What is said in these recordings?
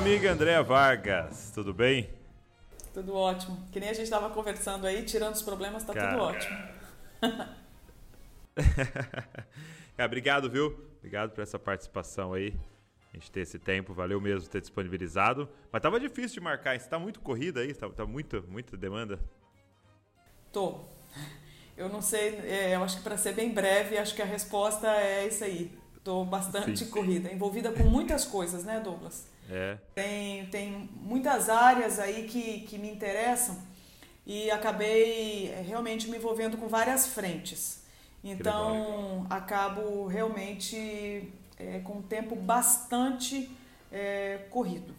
minha amiga Andréa Vargas, tudo bem? Tudo ótimo. Que nem a gente estava conversando aí, tirando os problemas, tá Cara... tudo ótimo. é, obrigado, viu? Obrigado por essa participação aí. A gente ter esse tempo, valeu mesmo ter disponibilizado. Mas tava difícil de marcar, você tá muito corrida aí? Tá, tá muito, muita demanda? Tô. Eu não sei, é, eu acho que para ser bem breve, acho que a resposta é isso aí. Tô bastante sim, corrida, envolvida com muitas coisas, né, Douglas? É. Tem, tem muitas áreas aí que, que me interessam e acabei é, realmente me envolvendo com várias frentes. Então, acabo realmente é, com um tempo bastante é, corrido,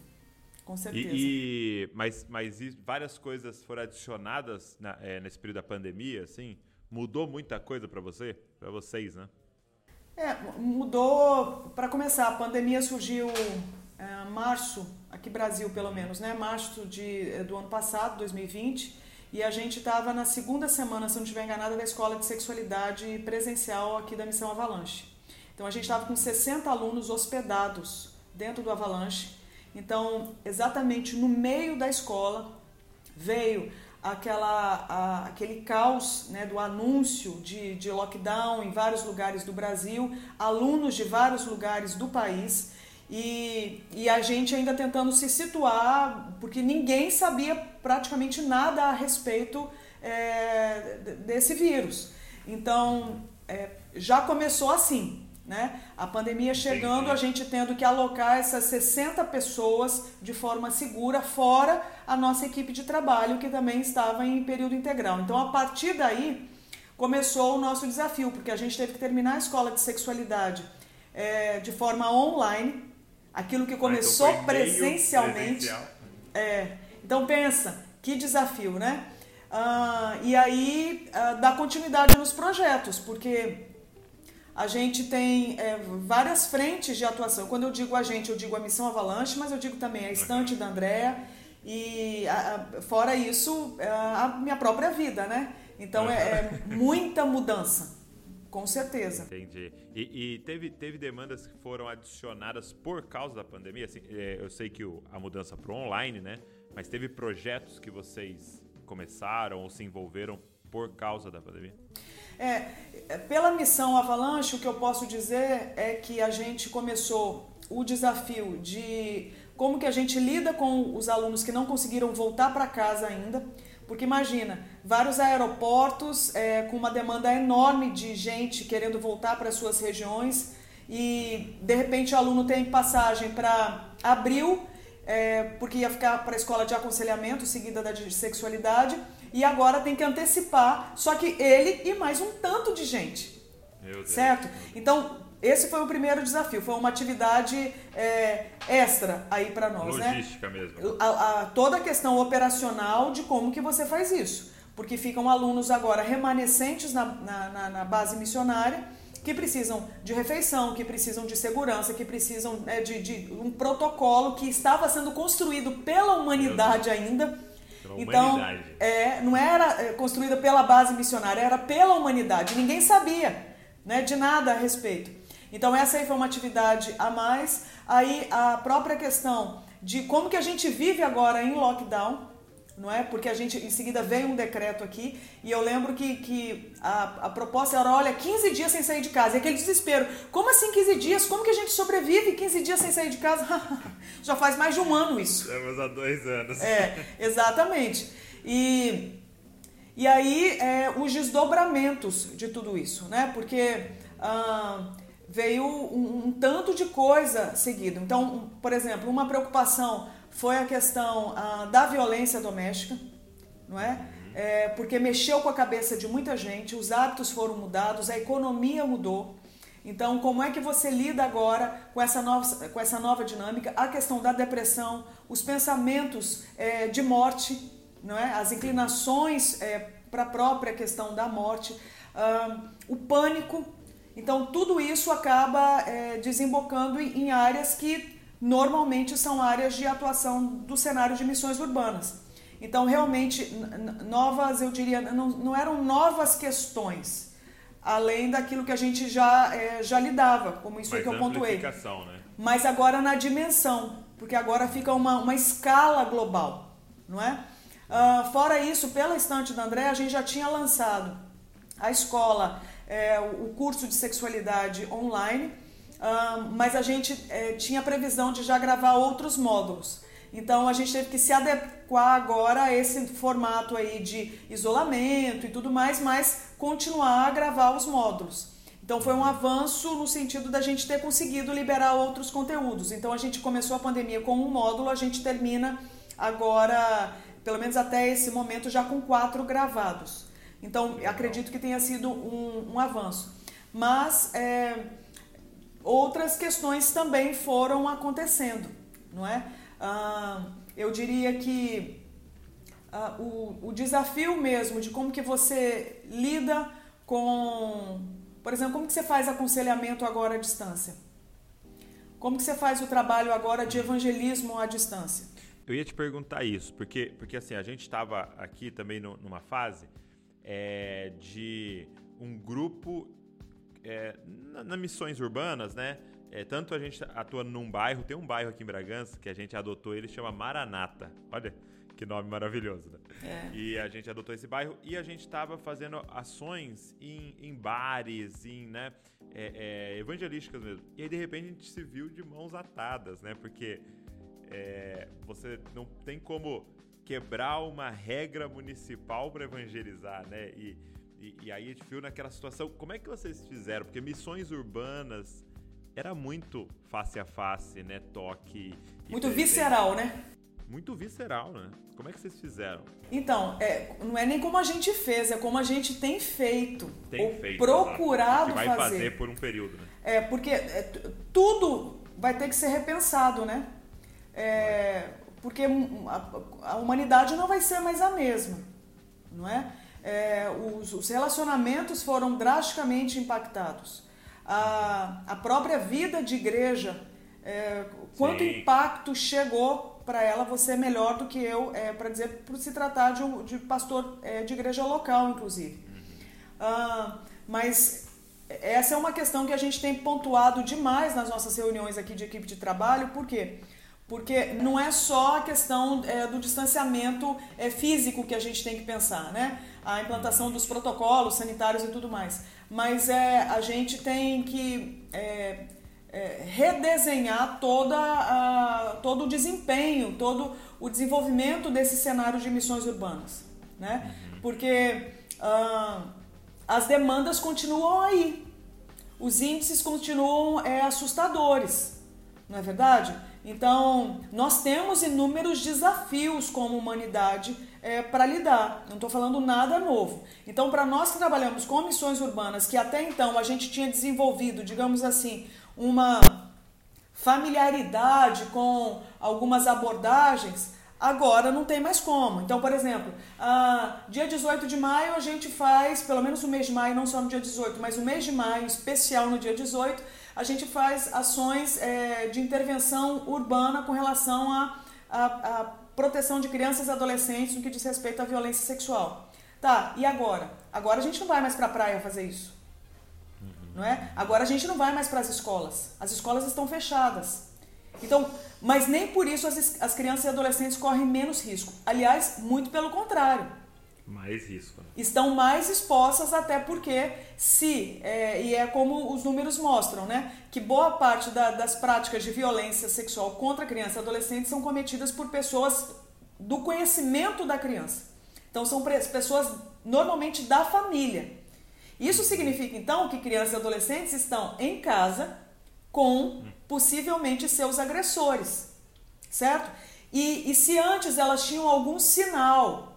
com certeza. E, e, mas, mas várias coisas foram adicionadas na, é, nesse período da pandemia, assim? Mudou muita coisa para você? Para vocês, né? É, mudou. Para começar, a pandemia surgiu é, março, aqui Brasil pelo menos, né? Março de, do ano passado, 2020. E a gente estava na segunda semana, se não estiver enganada, da escola de sexualidade presencial aqui da Missão Avalanche. Então a gente estava com 60 alunos hospedados dentro do Avalanche. Então, exatamente no meio da escola veio aquela, a, aquele caos né, do anúncio de, de lockdown em vários lugares do Brasil, alunos de vários lugares do país. E, e a gente ainda tentando se situar, porque ninguém sabia praticamente nada a respeito é, desse vírus. Então, é, já começou assim, né? A pandemia chegando, a gente tendo que alocar essas 60 pessoas de forma segura, fora a nossa equipe de trabalho, que também estava em período integral. Então, a partir daí, começou o nosso desafio, porque a gente teve que terminar a escola de sexualidade é, de forma online, aquilo que começou então presencialmente. É, então pensa, que desafio, né? Ah, e aí ah, dá continuidade nos projetos, porque a gente tem é, várias frentes de atuação. Quando eu digo a gente, eu digo a Missão Avalanche, mas eu digo também a estante da Andréa e a, a, fora isso, é, a minha própria vida, né? Então é, é muita mudança. Com certeza. Entendi. E, e, teve, teve demandas que foram adicionadas por causa da pandemia? Assim, é, eu sei que o, a mudança para o online, né? Mas teve projetos que vocês começaram ou se envolveram por causa da pandemia? É, pela missão Avalanche, o que eu posso dizer é que a gente começou o desafio de como que a gente lida com os alunos que não conseguiram voltar para casa ainda porque imagina, vários aeroportos é, com uma demanda enorme de gente querendo voltar para suas regiões e de repente o aluno tem passagem para abril, é, porque ia ficar para a escola de aconselhamento seguida da de sexualidade, e agora tem que antecipar, só que ele e mais um tanto de gente. Certo? Então, esse foi o primeiro desafio, foi uma atividade é, extra aí para nós, né? Logística né? mesmo. A, a, toda a questão operacional de como que você faz isso, porque ficam alunos agora remanescentes na, na, na, base missionária que precisam de refeição, que precisam de segurança, que precisam é, de, de, um protocolo que estava sendo construído pela humanidade ainda. Pela então, humanidade. É, não era é, construída pela base missionária, era pela humanidade. Ninguém sabia né, de nada a respeito. Então essa aí foi uma atividade a mais. Aí a própria questão de como que a gente vive agora em lockdown, não é? Porque a gente, em seguida, veio um decreto aqui e eu lembro que, que a, a proposta era, olha, 15 dias sem sair de casa. E aquele desespero, como assim 15 dias? Como que a gente sobrevive 15 dias sem sair de casa? Já faz mais de um ano isso. Estamos há dois anos. É, exatamente. E, e aí, é, os desdobramentos de tudo isso, né? Porque... Ah, veio um, um, tanto de coisa seguido. Então, por exemplo, uma preocupação foi a questão ah, da violência doméstica, não é? é? Porque mexeu com a cabeça de muita gente, os hábitos foram mudados, a economia mudou. Então, como é que você lida agora com essa nova, com essa nova dinâmica? A questão da depressão, os pensamentos é, de morte, não é? as inclinações é, para a própria questão da morte, ah, o pânico, então, tudo isso acaba é, desembocando em áreas que normalmente são áreas de atuação do cenário de missões urbanas. Então, realmente, novas, eu diria, não, não eram novas questões, além daquilo que a gente já, é, já lidava, como isso Mas que eu pontuei. Né? Mas agora na dimensão, porque agora fica uma, uma escala global, não é? Uh, fora isso, pela estante da André, a gente já tinha lançado a escola, é, o curso de sexualidade online, mas a gente é, tinha previsão de já gravar outros módulos. Então a gente teve que se adequar agora a esse formato aí de isolamento e tudo mais, mas continuar a gravar os módulos. Então foi um avanço no sentido da gente ter conseguido liberar outros conteúdos. Então a gente começou a pandemia com um módulo, a gente termina agora, pelo menos até esse momento, já com quatro gravados. Então acredito que tenha sido um, um avanço. Mas é, outras questões também foram acontecendo, não é? Ah, eu diria que ah, o, o desafio mesmo de como que você lida com por exemplo, como que você faz aconselhamento agora à distância? Como que você faz o trabalho agora de evangelismo à distância? Eu ia te perguntar isso, porque, porque assim, a gente estava aqui também no, numa fase é, de um grupo é, na, na, missões urbanas, né? É, tanto a gente atua num bairro, tem um bairro aqui em Bragança que a gente adotou, ele chama Maranata. Olha, que nome maravilhoso, né? É. E a gente adotou esse bairro e a gente estava fazendo ações em, em bares, em, né, é, é, evangelísticas mesmo. E aí, de repente, a gente se viu de mãos atadas, né? Porque é, você não tem como quebrar uma regra municipal para evangelizar, né? E, e, e, aí a gente viu naquela situação. Como é que vocês fizeram? Porque missões urbanas era muito face a face, né? Toque. Muito visceral, né? muito visceral, né? Como é que vocês fizeram? Então, é, não é nem como a gente fez, é como a gente tem feito. Tem ou feito. Procurado que vai fazer. fazer por um período, né? É, porque é, tudo vai ter que ser repensado, né? É, porque a, a, humanidade não vai ser mais a mesma, não é? é os, os, relacionamentos foram drasticamente impactados. A, a própria vida de igreja, é, quanto Sim. impacto chegou para ela você é melhor do que eu é, para dizer por se tratar de, um, de pastor é, de igreja local inclusive uh, mas essa é uma questão que a gente tem pontuado demais nas nossas reuniões aqui de equipe de trabalho por quê porque não é só a questão é, do distanciamento é, físico que a gente tem que pensar, né? A implantação dos protocolos sanitários e tudo mais. Mas é, a gente tem que é, é, redesenhar toda a, todo o desempenho, todo o desenvolvimento desse cenário de missões urbanas. Né? Uhum. Porque ah, as demandas continuam aí, os índices continuam é, assustadores, não é verdade? Então, nós temos inúmeros desafios como humanidade é, para lidar. Não estou falando nada novo. Então, para nós que trabalhamos com missões urbanas, que até então a gente tinha desenvolvido, digamos assim, uma familiaridade com algumas abordagens, agora não tem mais como. Então, por exemplo, uh, dia 18 de maio a gente faz, pelo menos o mês de maio, não só no dia 18, mas o mês de maio, especial no dia 18, a gente faz ações é, de intervenção urbana com relação à a, a, a, proteção de crianças e adolescentes no que diz respeito à violência sexual. Tá, e agora? Agora a gente não vai mais para a praia fazer isso não é? Agora a gente não vai mais para as escolas. As escolas estão fechadas. Então, mas nem por isso as, as crianças e adolescentes correm menos risco. Aliás, muito pelo contrário. Mais risco. Né? Estão mais expostas até porque se, é, e é como os números mostram, né? Que boa parte da, das práticas de violência sexual contra criança e adolescente são cometidas por pessoas do conhecimento da criança. Então são pessoas normalmente da família. Isso significa então que crianças e adolescentes estão em casa com possivelmente seus agressores, certo? E, e se antes elas tinham algum sinal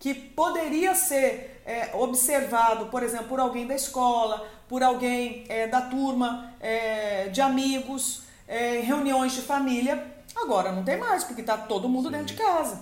que poderia ser é, observado, por exemplo, por alguém da escola, por alguém é, da turma, é, de amigos, é, reuniões de família, agora não tem mais, porque está todo mundo Sim. dentro de casa.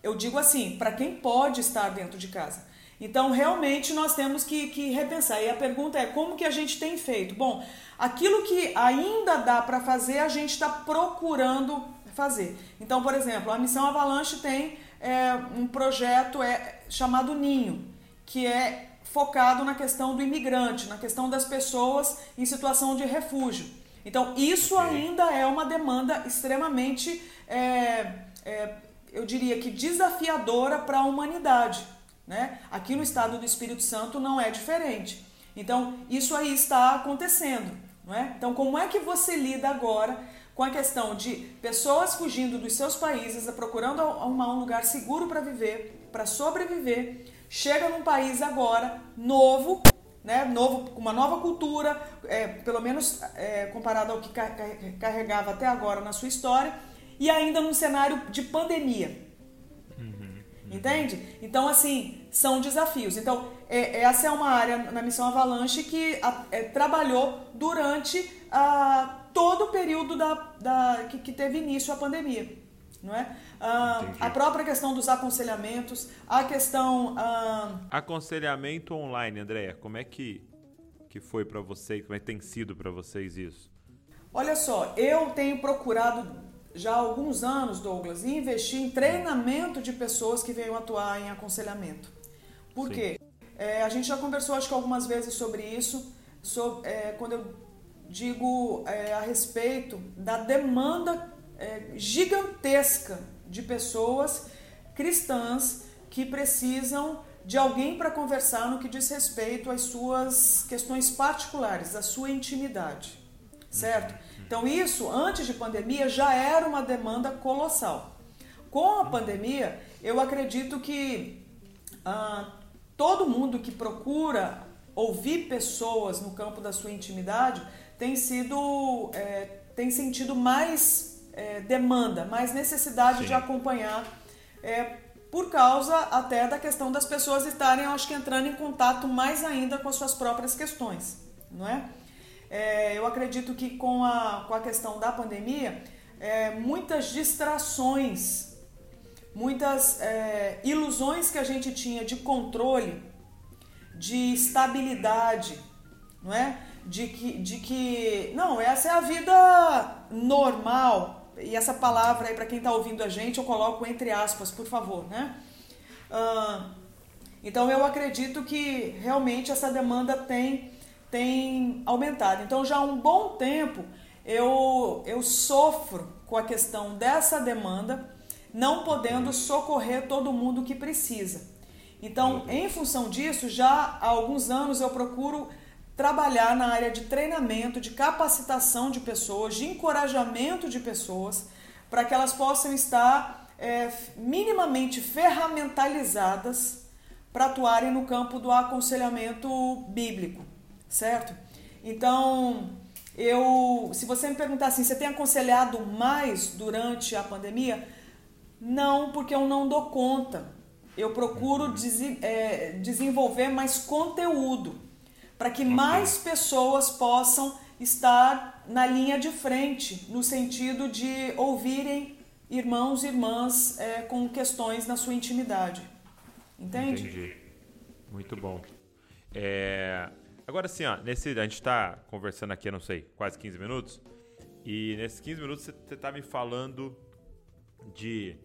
Eu digo assim, para quem pode estar dentro de casa. Então, realmente, nós temos que, que repensar. E a pergunta é: como que a gente tem feito? Bom, aquilo que ainda dá para fazer, a gente está procurando fazer. Então, por exemplo, a Missão Avalanche tem é, um projeto é, chamado Ninho, que é focado na questão do imigrante, na questão das pessoas em situação de refúgio. Então, isso ainda é uma demanda extremamente, é, é, eu diria que desafiadora para a humanidade. Né? Aqui no estado do Espírito Santo não é diferente. Então, isso aí está acontecendo. Não é? Então, como é que você lida agora com a questão de pessoas fugindo dos seus países, procurando arrumar um lugar seguro para viver, para sobreviver, chega num país agora novo, né, novo, com uma nova cultura, é, pelo menos é, comparado ao que carregava até agora na sua história, e ainda num cenário de pandemia. Uhum, uhum. Entende? Então, assim, são desafios. Então, é, essa é uma área na missão Avalanche que a, é, trabalhou durante a, todo o período da, da, que, que teve início a pandemia. Não é? Ah, a própria questão dos aconselhamentos, a questão. Ah... Aconselhamento online, Andréia, como é que, que foi para vocês, como é que tem sido para vocês isso? Olha só, eu tenho procurado já há alguns anos, Douglas, investir em treinamento de pessoas que venham atuar em aconselhamento. Por Sim. quê? É, a gente já conversou, acho que algumas vezes sobre isso, sobre, é, quando eu digo é, a respeito da demanda é, gigantesca de pessoas cristãs que precisam de alguém para conversar no que diz respeito às suas questões particulares, à sua intimidade, certo? Então isso, antes de pandemia, já era uma demanda colossal. Com a pandemia, eu acredito que ah, todo mundo que procura ouvir pessoas no campo da sua intimidade tem sido, é, tem sentido mais é, demanda, mais necessidade Sim. de acompanhar, é, por causa até da questão das pessoas estarem, acho que, entrando em contato mais ainda com as suas próprias questões, não é? é eu acredito que com a, com a questão da pandemia, é, muitas distrações, muitas é, ilusões que a gente tinha de controle, de estabilidade, não é? De que, de que, não, essa é a vida normal, e essa palavra aí para quem está ouvindo a gente eu coloco entre aspas, por favor, né? Uh, então eu acredito que realmente essa demanda tem, tem aumentado. Então já há um bom tempo eu, eu sofro com a questão dessa demanda, não podendo socorrer todo mundo que precisa. Então, em função disso, já há alguns anos eu procuro trabalhar na área de treinamento, de capacitação de pessoas, de encorajamento de pessoas, para que elas possam estar é, minimamente ferramentalizadas para atuarem no campo do aconselhamento bíblico, certo? Então, eu, se você me perguntar assim, você tem aconselhado mais durante a pandemia? Não, porque eu não dou conta. Eu procuro des, é, desenvolver mais conteúdo para que mais pessoas possam estar na linha de frente, no sentido de ouvirem irmãos e irmãs é, com questões na sua intimidade. Entende? Entendi. Muito bom. É... Agora sim, ó, nesse, a gente está conversando aqui, não sei, quase 15 minutos. E nesses 15 minutos você está me falando de,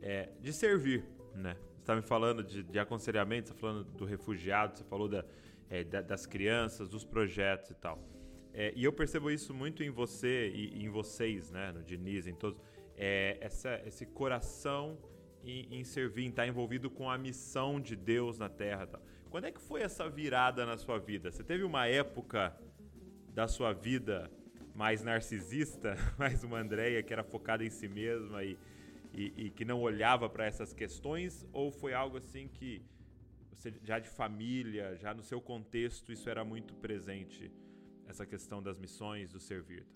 é, de servir, né? Você está me falando de, de aconselhamento, você está falando do refugiado, você falou da, é, das crianças, dos projetos e tal. É, e eu percebo isso muito em você e, em vocês, né, no Diniz, em todos, é, essa, esse coração em, em, servir, em estar envolvido com a missão de Deus na Terra. Tal. Quando é que foi essa virada na sua vida? Você teve uma época da sua vida mais narcisista, mais uma Andréia que era focada em si mesma e, e, e que não olhava para essas questões? Ou foi algo assim que você já de família, já no seu contexto, isso era muito presente, essa questão das missões, do servir?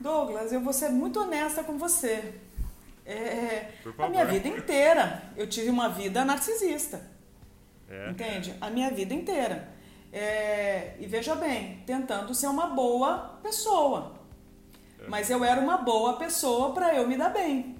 Douglas, eu vou ser muito honesta com você. É, a minha vida inteira, eu tive uma vida narcisista. É. Entende? A minha vida inteira. É, e veja bem, tentando ser uma boa pessoa. É. Mas eu era uma boa pessoa para eu me dar bem.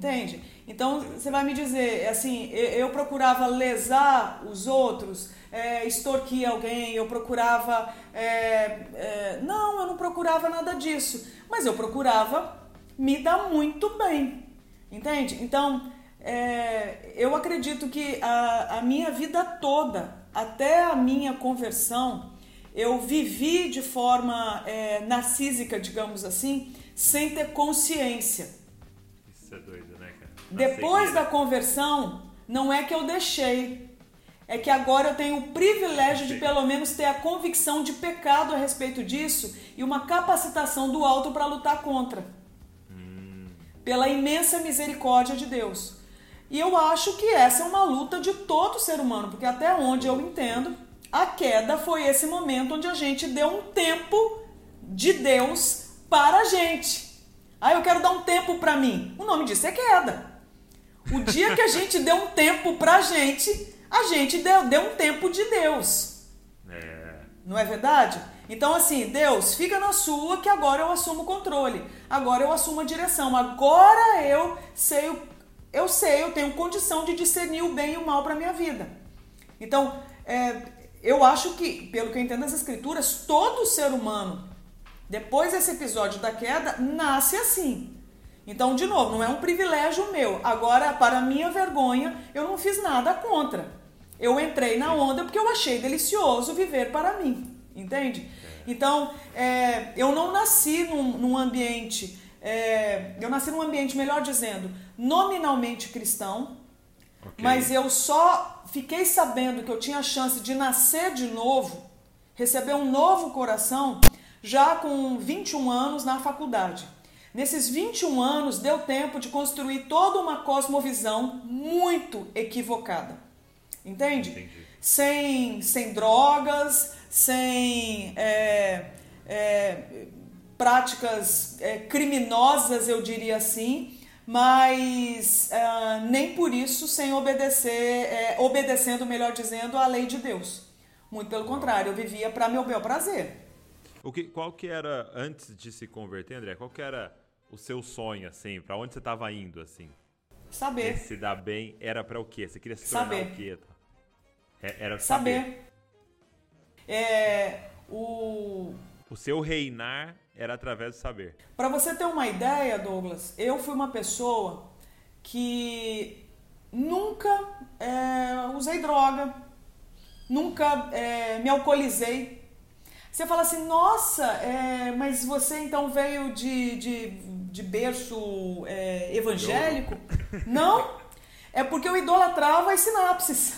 Entende? Então você vai me dizer, assim, eu procurava lesar os outros, é, extorquir alguém, eu procurava. É, é, não, eu não procurava nada disso, mas eu procurava me dar muito bem, entende? Então é, eu acredito que a, a minha vida toda, até a minha conversão, eu vivi de forma é, narcísica, digamos assim, sem ter consciência. Isso é doido? Depois da conversão, não é que eu deixei, é que agora eu tenho o privilégio de pelo menos ter a convicção de pecado a respeito disso e uma capacitação do alto para lutar contra. Hum. Pela imensa misericórdia de Deus. E eu acho que essa é uma luta de todo ser humano, porque até onde eu entendo, a queda foi esse momento onde a gente deu um tempo de Deus para a gente. Ah, eu quero dar um tempo para mim. O nome disso é queda. O dia que a gente deu um tempo para a gente, a gente deu, deu um tempo de Deus. É. Não é verdade? Então, assim, Deus, fica na sua que agora eu assumo o controle. Agora eu assumo a direção. Agora eu sei, eu sei, eu tenho condição de discernir o bem e o mal para minha vida. Então, é, eu acho que, pelo que eu entendo das escrituras, todo ser humano, depois desse episódio da queda, nasce assim. Então, de novo, não é um privilégio meu. Agora, para minha vergonha, eu não fiz nada contra. Eu entrei na onda porque eu achei delicioso viver para mim. Entende? Então, é, eu não nasci num, num ambiente. É, eu nasci num ambiente, melhor dizendo, nominalmente cristão, okay. mas eu só fiquei sabendo que eu tinha a chance de nascer de novo, receber um novo coração, já com 21 anos na faculdade. Nesses 21 anos deu tempo de construir toda uma cosmovisão muito equivocada. Entende? Entendi. Sem, sem drogas, sem é, é, práticas é, criminosas, eu diria assim, mas uh, nem por isso sem obedecer, é, obedecendo, melhor dizendo, à lei de Deus. Muito pelo contrário, eu vivia para meu bel prazer. O que, qual que era, antes de se converter, André, qual que era o seu sonho, assim? Para onde você estava indo, assim? Saber. se dar bem era para o quê? Você queria se tornar saber. o quê? É, era saber. saber. É, o... o seu reinar era através do saber. Para você ter uma ideia, Douglas, eu fui uma pessoa que nunca é, usei droga, nunca é, me alcoolizei. Você fala assim, nossa, é, mas você então veio de, de, de berço é, evangélico? Não, é porque eu idolatrava as sinapses.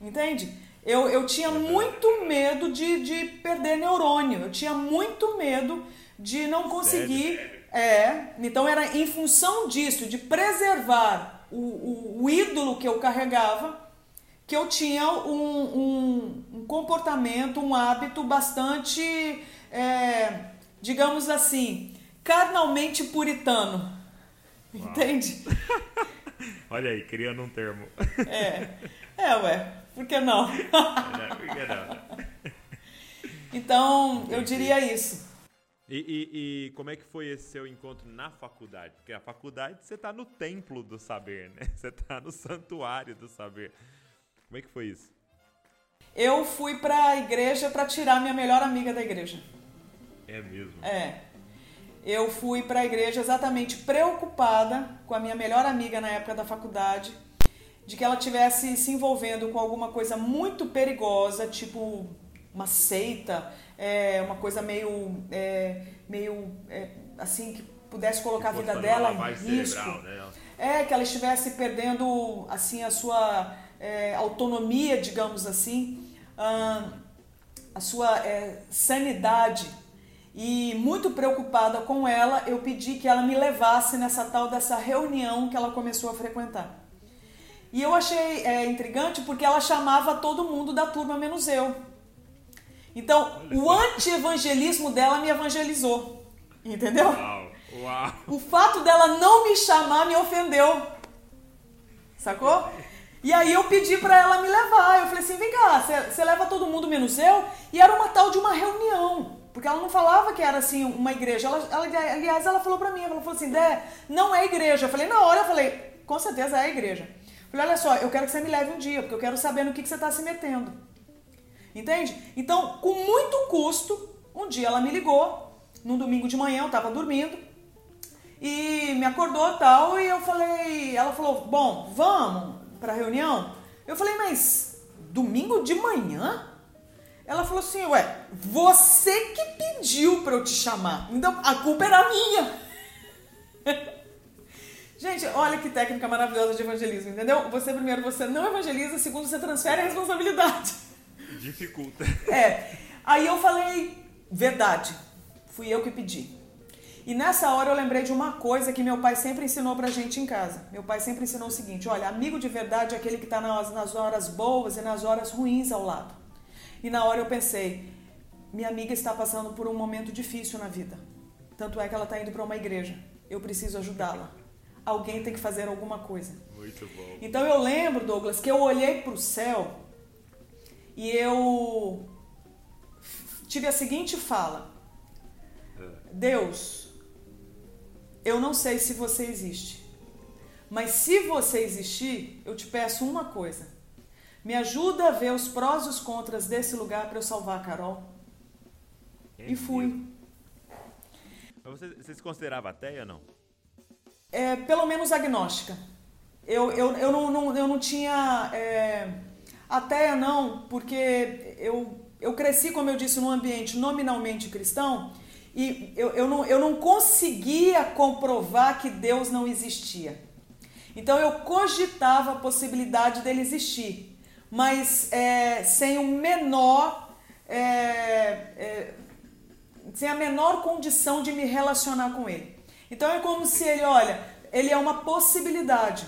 Entende? Eu, eu tinha muito medo de, de perder neurônio, eu tinha muito medo de não conseguir. Sério? É, então era em função disso, de preservar o, o, o ídolo que eu carregava, que eu tinha um, um, um comportamento, um hábito bastante, é, digamos assim, carnalmente puritano. Uau. Entende? Olha aí, criando um termo. É, é, ué. Por que não? não por que não? então, eu diria isso. E, e, e, como é que foi esse seu encontro na faculdade? Porque a faculdade você está no templo do saber, né? Você está no santuário do saber. Como é que foi isso? Eu fui para a igreja para tirar minha melhor amiga da igreja. É mesmo? É. Eu fui para a igreja exatamente preocupada com a minha melhor amiga na época da faculdade de que ela tivesse se envolvendo com alguma coisa muito perigosa, tipo uma seita, é, uma coisa meio, é, meio é, assim que pudesse colocar a vida dela em risco. Né? É que ela estivesse perdendo assim a sua é, autonomia, digamos assim, a sua é, sanidade. E muito preocupada com ela, eu pedi que ela me levasse nessa tal dessa reunião que ela começou a frequentar. E eu achei é, intrigante porque ela chamava todo mundo da turma menos eu. Então, o anti-evangelismo dela me evangelizou. Entendeu? Uau, uau. O fato dela não me chamar me ofendeu. Sacou? E aí eu pedi para ela me levar. Eu falei assim: vem cá, você leva todo mundo menos eu? E era uma tal de uma reunião. Porque ela não falava que era assim uma igreja. Ela, ela aliás, ela falou para mim: ela falou assim, Dé, não é igreja. Eu falei: na hora, eu falei: com certeza é igreja. Falei, olha só, eu quero que você me leve um dia, porque eu quero saber no que, que você está se metendo. Entende? Então, com muito custo, um dia ela me ligou, num domingo de manhã, eu estava dormindo, e me acordou tal, e eu falei, ela falou, bom, vamos para reunião? Eu falei, mas domingo de manhã? Ela falou assim, ué, você que pediu para eu te chamar. Então a culpa era minha. Gente, olha que técnica maravilhosa de evangelismo, entendeu? Você primeiro você não evangeliza, segundo você transfere a responsabilidade. Dificulta. É. Aí eu falei, verdade. Fui eu que pedi. E nessa hora eu lembrei de uma coisa que meu pai sempre ensinou pra gente em casa. Meu pai sempre ensinou o seguinte: olha, amigo de verdade é aquele que está nas, nas horas boas e nas horas ruins ao lado. E na hora eu pensei, minha amiga está passando por um momento difícil na vida. Tanto é que ela está indo para uma igreja. Eu preciso ajudá-la alguém tem que fazer alguma coisa. Muito bom. Então eu lembro, Douglas, que eu olhei para o céu e eu tive a seguinte fala: é. Deus, eu não sei se você existe, mas se você existir, eu te peço uma coisa. Me ajuda a ver os prós e os contras desse lugar para eu salvar a Carol. e fui. Mas você, você se considerava ateia ou não? é, pelo menos agnóstica. Eu, eu, eu, não, não, eu não tinha é, até não, porque eu, eu cresci, como eu disse, num ambiente nominalmente cristão e eu, eu, não, eu não conseguia comprovar que Deus não existia. Então eu cogitava a possibilidade dele existir, mas é, sem o menor. É, é, sem a menor condição de me relacionar com ele. Então é como se ele, olha, ele é uma possibilidade,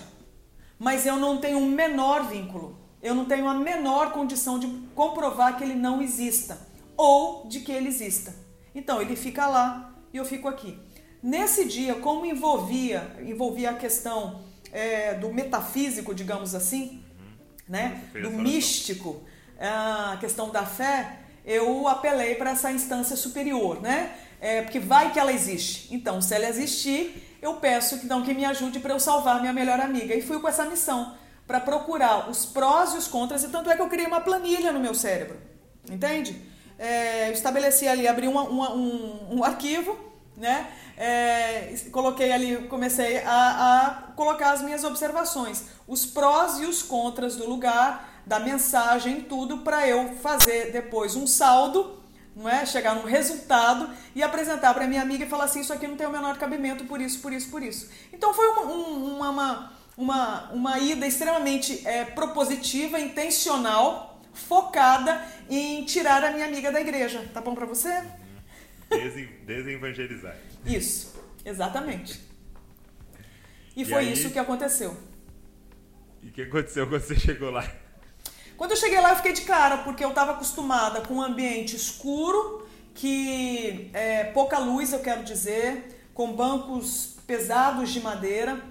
mas eu não tenho um menor vínculo. Eu não tenho a menor condição de comprovar que ele não exista ou de que ele exista. Então ele fica lá e eu fico aqui. Nesse dia, como envolvia, envolvia a questão é, do metafísico, digamos assim, né, do místico, a questão da fé, eu apelei para essa instância superior, né? é, porque vai que ela existe. Então, se ela existir, eu peço que, então, que me ajude para eu salvar minha melhor amiga. E fui com essa missão para procurar os prós e os contras, e tanto é que eu criei uma planilha no meu cérebro, entende? É, eu estabeleci ali, abri uma, uma, um, um arquivo, né? É, coloquei ali, comecei a, a colocar as minhas observações, os prós e os contras do lugar, da mensagem, tudo, para eu fazer depois um saldo não é? Chegar num resultado e apresentar para minha amiga e falar assim, isso aqui não tem o menor cabimento por isso, por isso, por isso. Então foi uma, uma, uma, ida extremamente é, propositiva, intencional, focada em tirar a minha amiga da igreja. Tá bom para você? Desen, desevangelizar. Isso, exatamente. E, e foi aí... isso que aconteceu. E o que aconteceu quando você chegou lá? Quando eu cheguei lá, eu fiquei de cara, porque eu estava acostumada com um ambiente escuro, que é, pouca luz, eu quero dizer, com bancos pesados de madeira.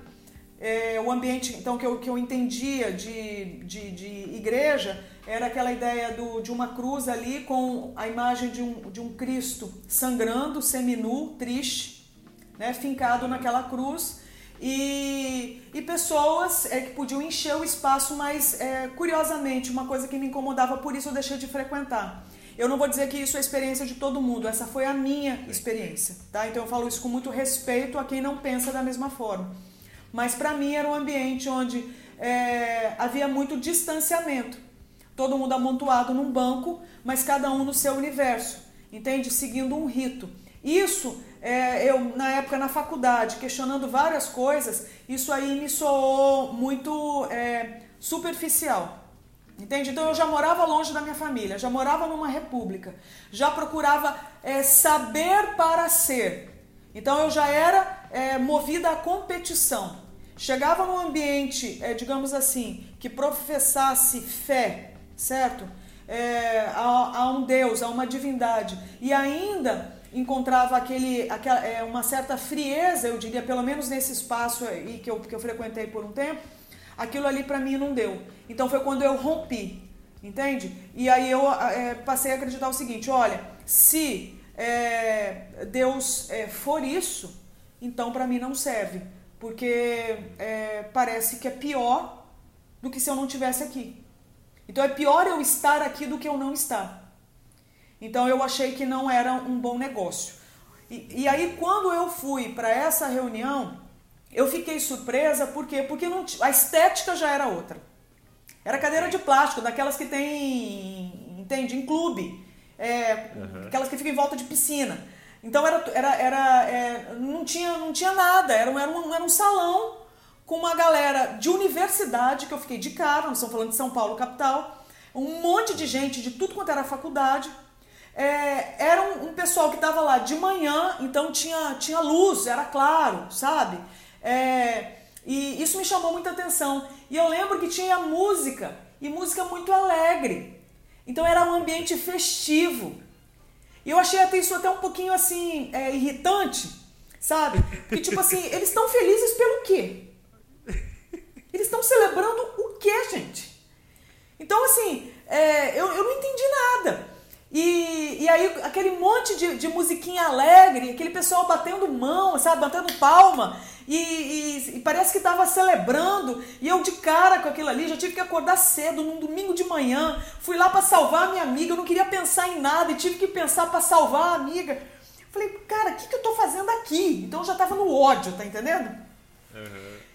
É, o ambiente, então, que eu, que eu entendia de, de, de igreja era aquela ideia do, de uma cruz ali com a imagem de um, de um Cristo sangrando, seminu, triste, né, fincado naquela cruz e, e pessoas é, que podiam encher o espaço, mas é, curiosamente, uma coisa que me incomodava, por isso eu deixei de frequentar. Eu não vou dizer que isso é a experiência de todo mundo, essa foi a minha experiência, tá? Então eu falo isso com muito respeito a quem não pensa da mesma forma. Mas para mim era um ambiente onde é, havia muito distanciamento. Todo mundo amontoado num banco, mas cada um no seu universo, entende? Seguindo um rito. Isso, é, eu na época na faculdade, questionando várias coisas, isso aí me soou muito é, superficial. Entende? Então eu já morava longe da minha família, já morava numa república, já procurava é, saber para ser. Então eu já era é, movida à competição. Chegava num ambiente, é, digamos assim, que professasse fé, certo? É, a, a um Deus, a uma divindade, e ainda encontrava aquele, aquela, é, uma certa frieza, eu diria, pelo menos nesse espaço aí que eu, que eu frequentei por um tempo, aquilo ali para mim não deu. Então foi quando eu rompi, entende? E aí eu é, passei a acreditar o seguinte: olha, se é, Deus é, for isso, então para mim não serve, porque é, parece que é pior do que se eu não tivesse aqui. Então é pior eu estar aqui do que eu não estar. Então eu achei que não era um bom negócio. E, e aí quando eu fui para essa reunião, eu fiquei surpresa por quê? Porque não, a estética já era outra. Era cadeira de plástico, daquelas que tem entende? Em clube. É, uhum. Aquelas que ficam em volta de piscina. Então era, era, era é, não, tinha, não tinha nada, era, era, um, era um salão com uma galera de universidade, que eu fiquei de cara, nós estamos falando de São Paulo, capital, um monte de gente de tudo quanto era faculdade. É, era um, um, pessoal que estava lá de manhã, então tinha, tinha luz, era claro, sabe? É, e isso me chamou muita atenção. E eu lembro que tinha música, e música muito alegre. Então era um ambiente festivo. E eu achei até isso até um pouquinho assim, é, irritante, sabe? Porque, tipo assim, eles estão felizes pelo quê? Eles estão celebrando o quê, gente? Então, assim, é, eu, eu não entendi nada. E, e aí, aquele monte de, de musiquinha alegre, aquele pessoal batendo mão, sabe, batendo palma, e, e, e parece que estava celebrando, e eu de cara com aquilo ali, já tive que acordar cedo, num domingo de manhã, fui lá para salvar a minha amiga, eu não queria pensar em nada, e tive que pensar para salvar a amiga. Falei, cara, o que, que eu tô fazendo aqui? Então eu já tava no ódio, tá entendendo?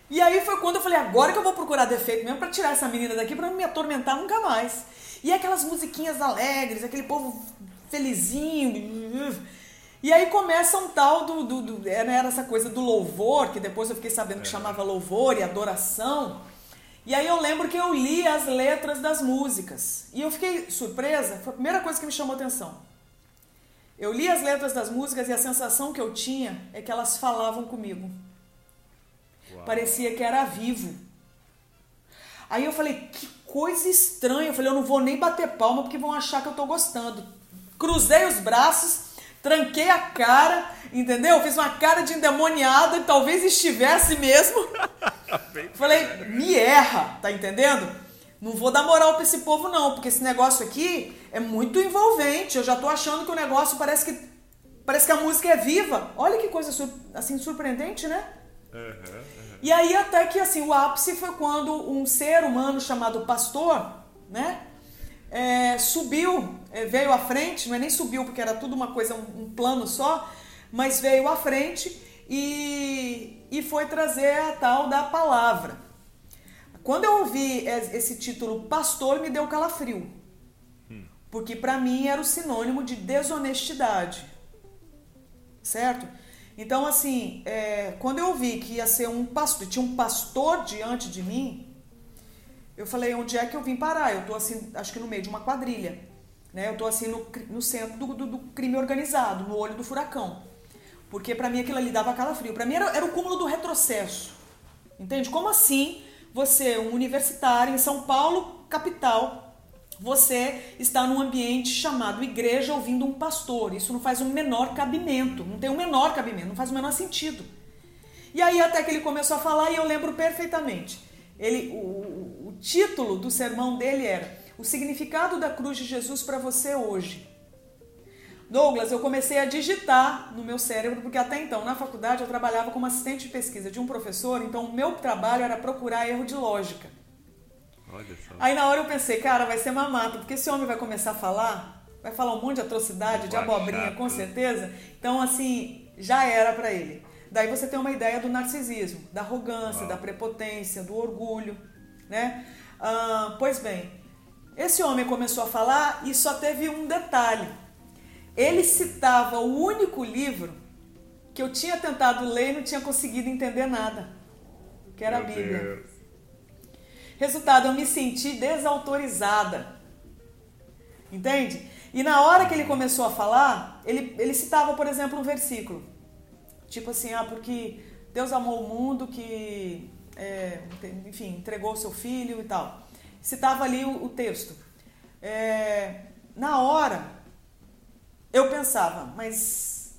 E aí foi quando eu falei, agora que eu vou procurar defeito mesmo para tirar essa menina daqui para não me atormentar nunca mais. E aquelas musiquinhas alegres, aquele povo felizinho. E aí começa um tal do, do, do era essa coisa do louvor, que depois eu fiquei sabendo que é. chamava louvor e adoração. E aí eu lembro que eu li as letras das músicas. E eu fiquei surpresa, foi a primeira coisa que me chamou atenção. Eu li as letras das músicas e a sensação que eu tinha é que elas falavam comigo. Parecia que era vivo. Aí eu falei, que coisa estranha. Eu falei, eu não vou nem bater palma porque vão achar que eu tô gostando. Cruzei os braços, tranquei a cara, entendeu? Fiz uma cara de endemoniada e talvez estivesse mesmo. falei, me erra, tá entendendo? Não vou dar moral pra esse povo, não, porque esse negócio aqui é muito envolvente. Eu já tô achando que o negócio parece que. Parece que a música é viva. Olha que coisa assim surpreendente, né? Uhum. E aí até que assim, o ápice foi quando um ser humano chamado pastor, né? É, subiu, é, veio à frente, não é nem subiu porque era tudo uma coisa, um, um plano só, mas veio à frente e, e foi trazer a tal da palavra. Quando eu ouvi esse título pastor, me deu calafrio. Porque para mim era o sinônimo de desonestidade. Certo? Então, assim, é, quando eu vi que ia ser um pastor, tinha um pastor diante de mim, eu falei, onde é que eu vim parar? Eu tô assim, acho que no meio de uma quadrilha. Né? Eu tô assim no, no centro do, do, do crime organizado, no olho do furacão. Porque para mim aquilo ali dava calafrio. Para mim era, era o cúmulo do retrocesso. Entende? Como assim você, um universitário em São Paulo, capital, você está num ambiente chamado igreja ouvindo um pastor. Isso não faz o menor cabimento, não tem o menor cabimento, não faz o menor sentido. E aí até que ele começou a falar e eu lembro perfeitamente. Ele, o, o, título do sermão dele era O significado da cruz de Jesus para você hoje. Douglas, eu comecei a digitar no meu cérebro, porque até então, na faculdade, eu trabalhava como assistente de pesquisa de um professor, então o meu trabalho era procurar erro de lógica. Aí na hora eu pensei, cara, vai ser mamata, porque esse homem vai começar a falar, vai falar um monte de atrocidade, de abobrinha, com certeza. Então, assim, já era para ele. Daí você tem uma ideia do narcisismo, da arrogância, Uau. da prepotência, do orgulho, né? Ah, pois bem, esse homem começou a falar e só teve um detalhe. Ele citava o único livro que eu tinha tentado ler e não tinha conseguido entender nada, que era Meu a Bíblia. Deus. Resultado, eu me senti desautorizada. Entende? E na hora que ele começou a falar, ele, ele citava, por exemplo, um versículo. Tipo assim, ah, porque Deus amou o mundo que, é, enfim, entregou o seu filho e tal. Citava ali o, o texto. É, na hora, eu pensava, mas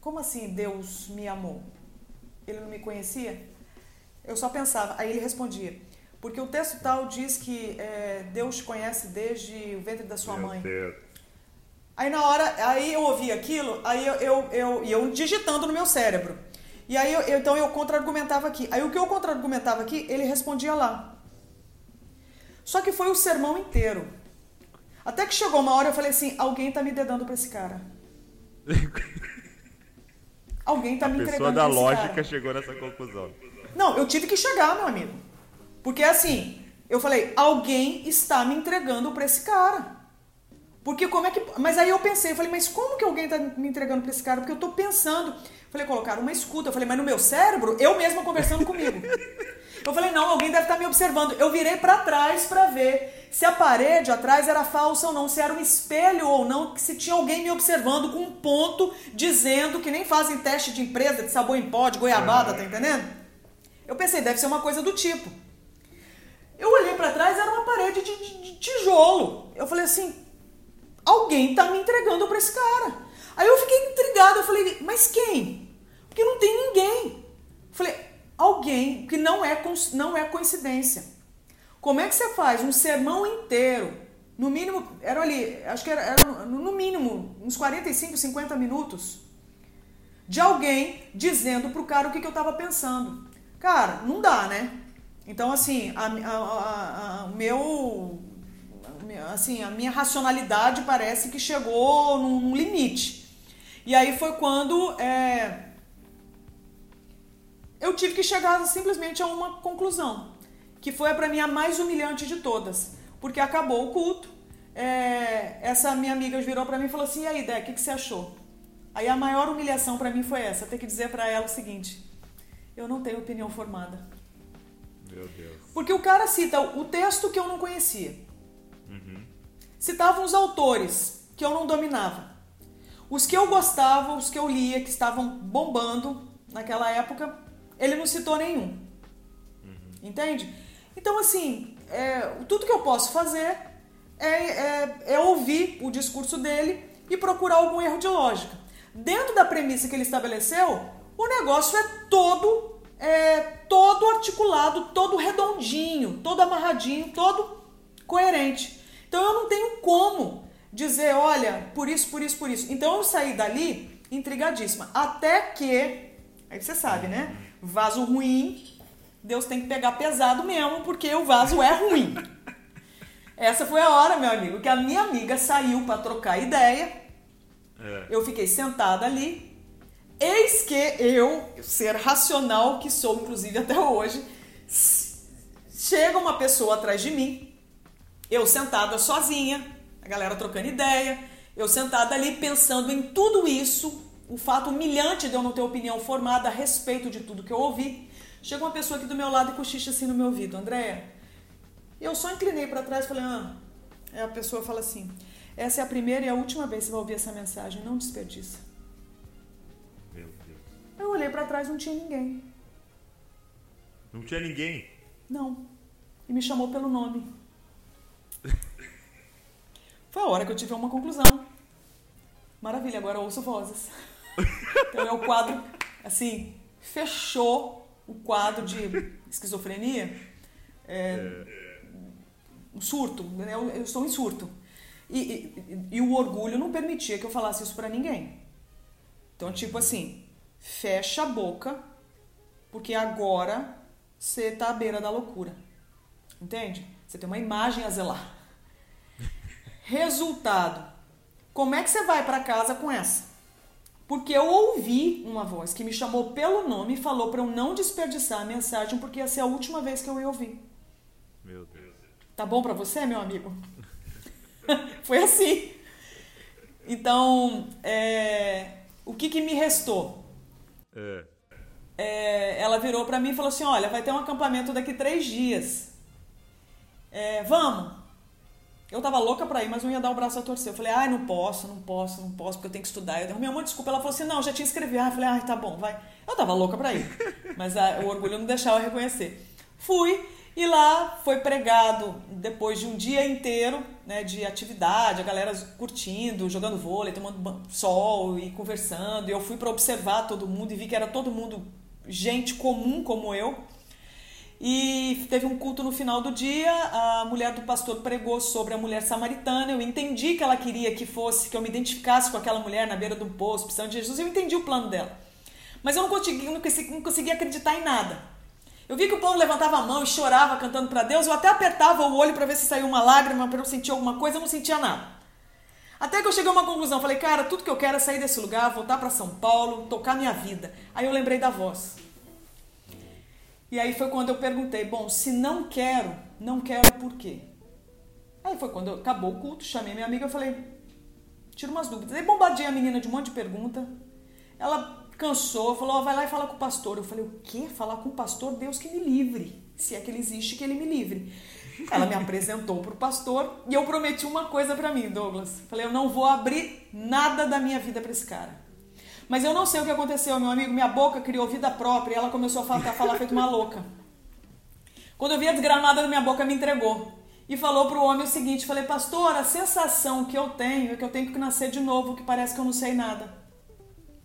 como assim Deus me amou? Ele não me conhecia? Eu só pensava. Aí ele respondia: porque o texto tal diz que é, Deus te conhece desde o ventre da sua Meu mãe. Deus. Aí na hora, aí eu ouvi aquilo, aí eu, eu, eu, eu digitando no meu cérebro. E aí eu, então eu contra-argumentava aqui. Aí o que eu contra-argumentava aqui, ele respondia lá. Só que foi o sermão inteiro. Até que chegou uma hora eu falei assim, alguém tá me dedando para esse cara. alguém tá A me entregando A pessoa da lógica cara. chegou nessa conclusão. Não, eu tive que chegar, meu amigo. Porque assim, eu falei, alguém está me entregando para esse cara. Porque como é que. Mas aí eu pensei, eu falei, mas como que alguém tá me entregando pra esse cara? Porque eu tô pensando. Falei, colocaram uma escuta. Eu falei, mas no meu cérebro, eu mesma conversando comigo. Eu falei, não, alguém deve estar tá me observando. Eu virei para trás para ver se a parede atrás era falsa ou não, se era um espelho ou não, se tinha alguém me observando com um ponto dizendo que nem fazem teste de empresa de sabor em pó, de goiabada, tá entendendo? Eu pensei, deve ser uma coisa do tipo. Eu olhei para trás, era uma parede de, de, de tijolo. Eu falei assim, alguém tá me entregando para esse cara. Aí eu fiquei intrigada, eu falei, mas quem? Porque não tem ninguém. Eu falei, alguém que não é, não é coincidência. Como é que você faz um sermão inteiro, no mínimo, era ali, acho que era, era no mínimo uns 45, 50 minutos, de alguém dizendo pro cara o que, que eu tava pensando. Cara, não dá, né? Então, assim, a, a, a, meu assim, a minha racionalidade parece que chegou num limite. E aí foi quando é, eu tive que chegar simplesmente a uma conclusão, que foi para mim a mais humilhante de todas, porque acabou o culto. É, essa minha amiga virou para mim e falou assim: "E aí, Dé, o que, que você achou?" Aí a maior humilhação para mim foi essa, ter que dizer para ela o seguinte: "Eu não tenho opinião formada." Meu Deus. Porque o cara cita o texto que eu não conhecia. Citavam os autores que eu não dominava. Os que eu gostava, os que eu lia, que estavam bombando naquela época, ele não citou nenhum. Uhum. Entende? Então, assim, é, tudo que eu posso fazer é, é, é, ouvir o discurso dele e procurar algum erro de lógica. Dentro da premissa que ele estabeleceu, o negócio é todo, é, todo articulado, todo redondinho, todo amarradinho, todo coerente. Então eu não tenho como dizer, olha, por isso, por isso, por isso. Então eu saí dali intrigadíssima. Até que, aí você sabe, né? Vaso ruim, Deus tem que pegar pesado mesmo, porque o vaso é ruim. Essa foi a hora, meu amigo, que a minha amiga saiu para trocar ideia. É. Eu fiquei sentada ali. Eis que eu, ser racional que sou, inclusive até hoje, chega uma pessoa atrás de mim eu sentada sozinha, a galera trocando ideia, eu sentada ali pensando em tudo isso, o fato humilhante de eu não ter opinião formada a respeito de tudo que eu ouvi. Chega uma pessoa aqui do meu lado e cochicha assim no meu ouvido, Andréia. Eu só inclinei para trás e falei, ah. A pessoa fala assim: essa é a primeira e a última vez que você vai ouvir essa mensagem, não desperdiça. Eu olhei para trás, não tinha ninguém. Não tinha ninguém? Não. E me chamou pelo nome. Foi a hora que eu tive uma conclusão. Maravilha, agora ouço vozes. Então é o quadro, assim, fechou o quadro de esquizofrenia. É, um surto, né? eu, eu estou em surto. E, e, e, o orgulho não permitia que eu falasse isso para ninguém. Então, tipo assim, fecha a boca, porque agora você tá à beira da loucura. Entende? Você tem uma imagem a zelar. Resultado. Como é que você vai para casa com essa? Porque eu ouvi uma voz que me chamou pelo nome e falou para eu não desperdiçar a mensagem porque ia ser a última vez que eu ia ouvir. Meu Deus. Tá bom para você, meu amigo? Foi assim. Então, é, o que, que me restou? É. É, ela virou para mim e falou assim: Olha, vai ter um acampamento daqui três dias. É, vamos. Eu tava louca pra ir, mas não ia dar o braço a torcer. Eu falei, ai, não posso, não posso, não posso, porque eu tenho que estudar. Eu arrumei um monte de desculpa. Ela falou assim, não, já tinha escrevido. Ah, eu falei, ai, tá bom, vai. Eu tava louca pra ir, mas a, o orgulho não deixava eu reconhecer. Fui, e lá foi pregado, depois de um dia inteiro né, de atividade, a galera curtindo, jogando vôlei, tomando sol e conversando. E eu fui para observar todo mundo e vi que era todo mundo gente comum como eu. E teve um culto no final do dia, a mulher do pastor pregou sobre a mulher samaritana. Eu entendi que ela queria que fosse, que eu me identificasse com aquela mulher na beira do poço, precisando de Jesus. Eu entendi o plano dela. Mas eu não consegui, não consegui acreditar em nada. Eu vi que o povo levantava a mão e chorava cantando para Deus. Eu até apertava o olho para ver se saiu uma lágrima, para eu sentir alguma coisa. Eu não sentia nada. Até que eu cheguei a uma conclusão. Falei, cara, tudo que eu quero é sair desse lugar, voltar para São Paulo, tocar minha vida. Aí eu lembrei da voz. E aí foi quando eu perguntei, bom, se não quero, não quero por quê? Aí foi quando acabou o culto, chamei minha amiga e falei, tira umas dúvidas. Aí bombardei a menina de um monte de pergunta. Ela cansou, falou: oh, vai lá e fala com o pastor. Eu falei: o quê? Falar com o pastor? Deus que me livre. Se é que ele existe, que ele me livre. Ela me apresentou para o pastor e eu prometi uma coisa para mim, Douglas. Falei: eu não vou abrir nada da minha vida para esse cara. Mas eu não sei o que aconteceu, meu amigo. Minha boca criou vida própria e ela começou a falar, a falar feito uma louca. Quando eu vi a desgramada na minha boca, me entregou. E falou para o homem o seguinte: falei, pastor, a sensação que eu tenho é que eu tenho que nascer de novo, que parece que eu não sei nada.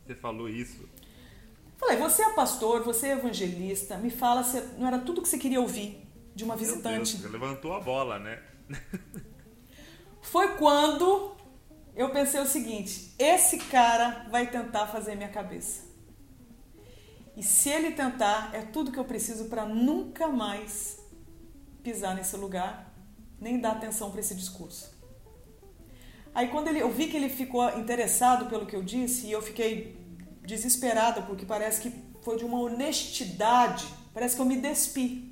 Você falou isso? Falei, você é pastor, você é evangelista, me fala se não era tudo que você queria ouvir de uma visitante. Deus, você levantou a bola, né? Foi quando eu pensei o seguinte: esse cara vai tentar fazer minha cabeça. E se ele tentar, é tudo que eu preciso para nunca mais pisar nesse lugar, nem dar atenção para esse discurso. Aí quando ele, eu vi que ele ficou interessado pelo que eu disse, e eu fiquei desesperada, porque parece que foi de uma honestidade, parece que eu me despi.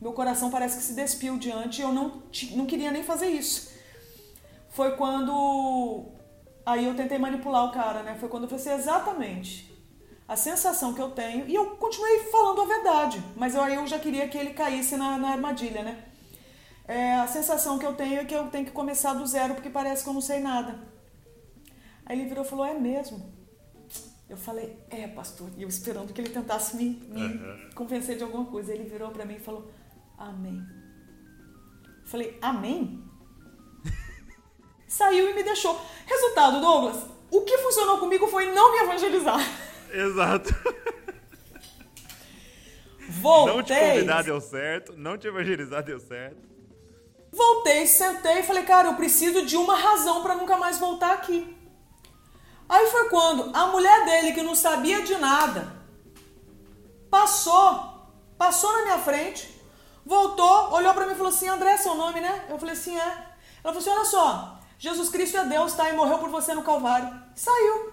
Meu coração parece que se despiu diante e eu não, não queria nem fazer isso. Foi quando. Aí eu tentei manipular o cara, né? Foi quando eu falei assim, exatamente. A sensação que eu tenho. E eu continuei falando a verdade, mas aí eu já queria que ele caísse na, na armadilha, né? É, a sensação que eu tenho é que eu tenho que começar do zero porque parece que eu não sei nada. Aí ele virou e falou: É mesmo? Eu falei: É, pastor. E eu esperando que ele tentasse me, me uhum. convencer de alguma coisa. Ele virou para mim e falou: Amém. Eu falei: Amém? Saiu e me deixou. Resultado, Douglas: o que funcionou comigo foi não me evangelizar. Exato. Voltei. Não te convidar deu certo, não te evangelizar deu certo. Voltei, sentei e falei, cara, eu preciso de uma razão para nunca mais voltar aqui. Aí foi quando a mulher dele, que não sabia de nada, passou, passou na minha frente, voltou, olhou para mim e falou assim: André, é seu nome, né? Eu falei assim: é. Ela falou assim: olha só, Jesus Cristo é Deus, tá? E morreu por você no Calvário. Saiu.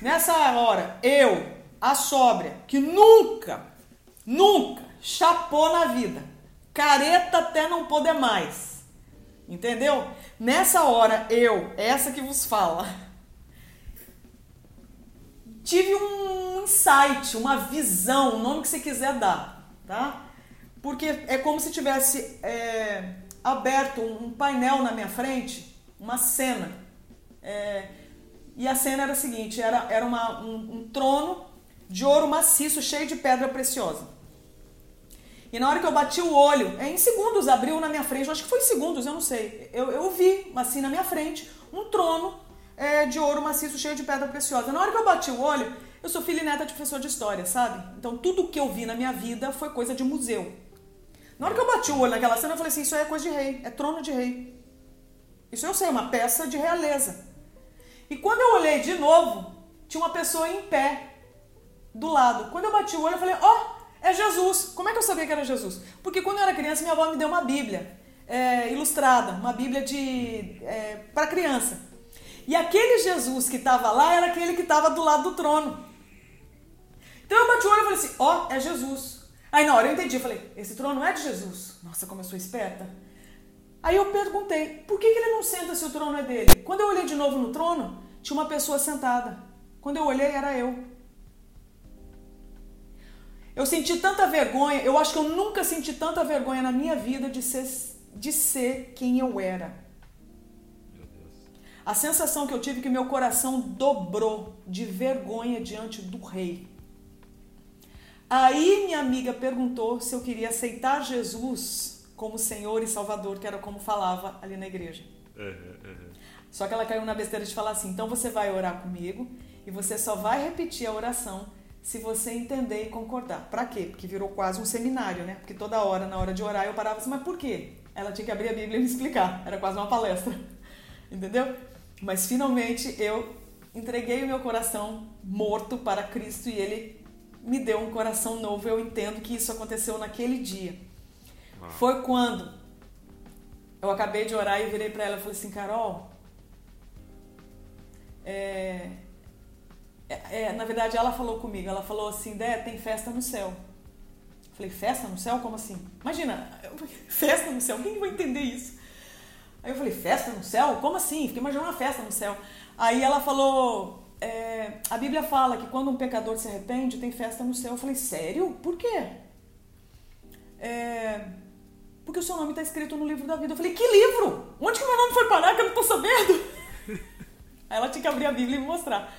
Nessa hora, eu, a sóbria, que nunca, nunca chapou na vida, careta até não poder mais. Entendeu? Nessa hora, eu, essa que vos fala, tive um insight, uma visão, o nome que você quiser dar, tá? Porque é como se tivesse é, aberto um painel na minha frente, uma cena. É, e a cena era a seguinte: era, era uma, um, um trono de ouro maciço, cheio de pedra preciosa. E na hora que eu bati o olho, é, em segundos abriu na minha frente, acho que foi em segundos, eu não sei. Eu, eu vi, assim, na minha frente, um trono é, de ouro maciço cheio de pedra preciosa. Na hora que eu bati o olho, eu sou filha e neta de professor de história, sabe? Então tudo que eu vi na minha vida foi coisa de museu. Na hora que eu bati o olho naquela cena, eu falei assim: isso aí é coisa de rei, é trono de rei. Isso eu sei, é uma peça de realeza. E quando eu olhei de novo, tinha uma pessoa em pé do lado. Quando eu bati o olho, eu falei: ó, oh, é Jesus. Como é que eu sabia que era Jesus? Porque quando eu era criança, minha avó me deu uma Bíblia é, ilustrada, uma Bíblia de é, para criança. E aquele Jesus que estava lá era aquele que estava do lado do trono. Então eu bati o olho e falei assim: ó, oh, é Jesus. Aí na hora eu entendi, eu falei: esse trono é de Jesus. Nossa, como eu sou esperta. Aí eu perguntei: por que, que ele não senta se o trono é dele? Quando eu olhei de novo no trono, tinha uma pessoa sentada. Quando eu olhei, era eu. Eu senti tanta vergonha, eu acho que eu nunca senti tanta vergonha na minha vida de ser, de ser quem eu era. A sensação que eu tive é que meu coração dobrou de vergonha diante do rei. Aí minha amiga perguntou se eu queria aceitar Jesus como Senhor e Salvador, que era como falava ali na igreja. Uhum. Só que ela caiu na besteira de falar assim: então você vai orar comigo e você só vai repetir a oração se você entender e concordar. Para quê? Porque virou quase um seminário, né? Porque toda hora, na hora de orar, eu parava assim, mas por quê? Ela tinha que abrir a Bíblia e me explicar. Era quase uma palestra. Entendeu? Mas finalmente eu entreguei o meu coração morto para Cristo e ele me deu um coração novo. Eu entendo que isso aconteceu naquele dia. Ah. Foi quando eu acabei de orar e virei para ela e falei assim, Carol, é, é, é, na verdade, ela falou comigo, ela falou assim, Dé, tem festa no céu. Eu falei, festa no céu? Como assim? Imagina, festa no céu, quem vai entender isso? Aí eu falei, festa no céu? Como assim? Fiquei imaginando uma festa no céu. Aí ela falou, é, a Bíblia fala que quando um pecador se arrepende, tem festa no céu. Eu falei, sério? Por quê? É, porque o seu nome está escrito no livro da vida. Eu falei, que livro? Onde que meu nome foi parar que eu não estou sabendo? Aí ela tinha que abrir a Bíblia e me mostrar.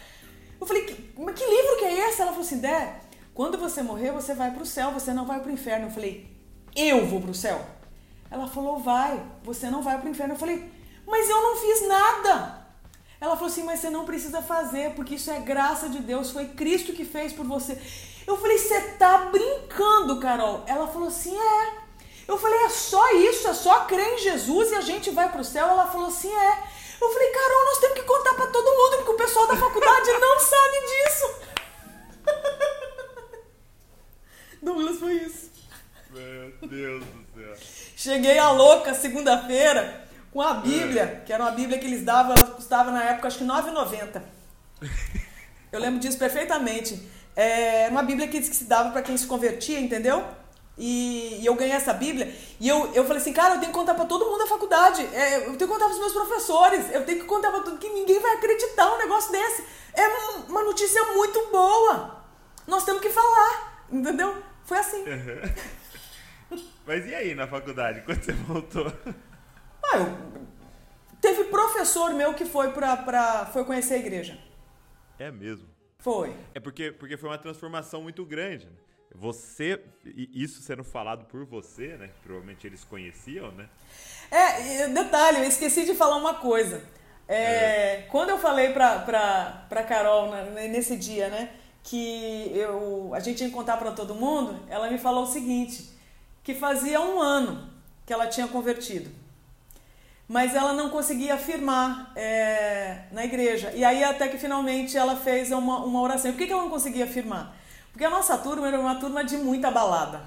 Eu falei, mas que livro que é esse? Ela falou assim, Dé, quando você morrer, você vai para o céu, você não vai para o inferno. Eu falei, eu vou para o céu? Ela falou, vai, você não vai para o inferno. Eu falei, mas eu não fiz nada. Ela falou assim, mas você não precisa fazer, porque isso é graça de Deus, foi Cristo que fez por você. Eu falei, você tá brincando, Carol? Ela falou assim, é. Eu falei, é só isso, é só crer em Jesus e a gente vai para o céu? Ela falou assim, é. Eu falei, Carol, nós temos que contar para todo mundo, porque o pessoal da faculdade não sabe disso. Douglas, foi isso. Meu Deus do céu. Cheguei a louca segunda-feira com a Bíblia, é. que era uma Bíblia que eles davam, ela custava na época acho que R$ 9,90. Eu lembro disso perfeitamente. É uma Bíblia que se dava para quem se convertia, entendeu? E, e, eu ganhei essa Bíblia e eu, eu falei assim, cara, eu tenho que contar para todo mundo da faculdade, é, eu tenho que contar para os meus professores, eu tenho que contar para tudo, que ninguém vai acreditar um negócio desse. É uma notícia muito boa. Nós temos que falar, entendeu? Foi assim. Uhum. Mas e aí na faculdade, quando você voltou? Ah, eu... Teve professor meu que foi pra, pra, foi conhecer a igreja. É mesmo? Foi. É porque, porque foi uma transformação muito grande, né? Você, isso sendo falado por você, né? Provavelmente eles conheciam, né? É, detalhe, eu esqueci de falar uma coisa. É, é. Quando eu falei pra, pra, pra Carol nesse dia, né? Que eu, a gente ia contar para todo mundo, ela me falou o seguinte: que fazia um ano que ela tinha convertido. Mas ela não conseguia afirmar é, na igreja. E aí, até que finalmente ela fez uma, uma oração. Por que, que ela não conseguia afirmar? Porque a nossa turma era uma turma de muita balada.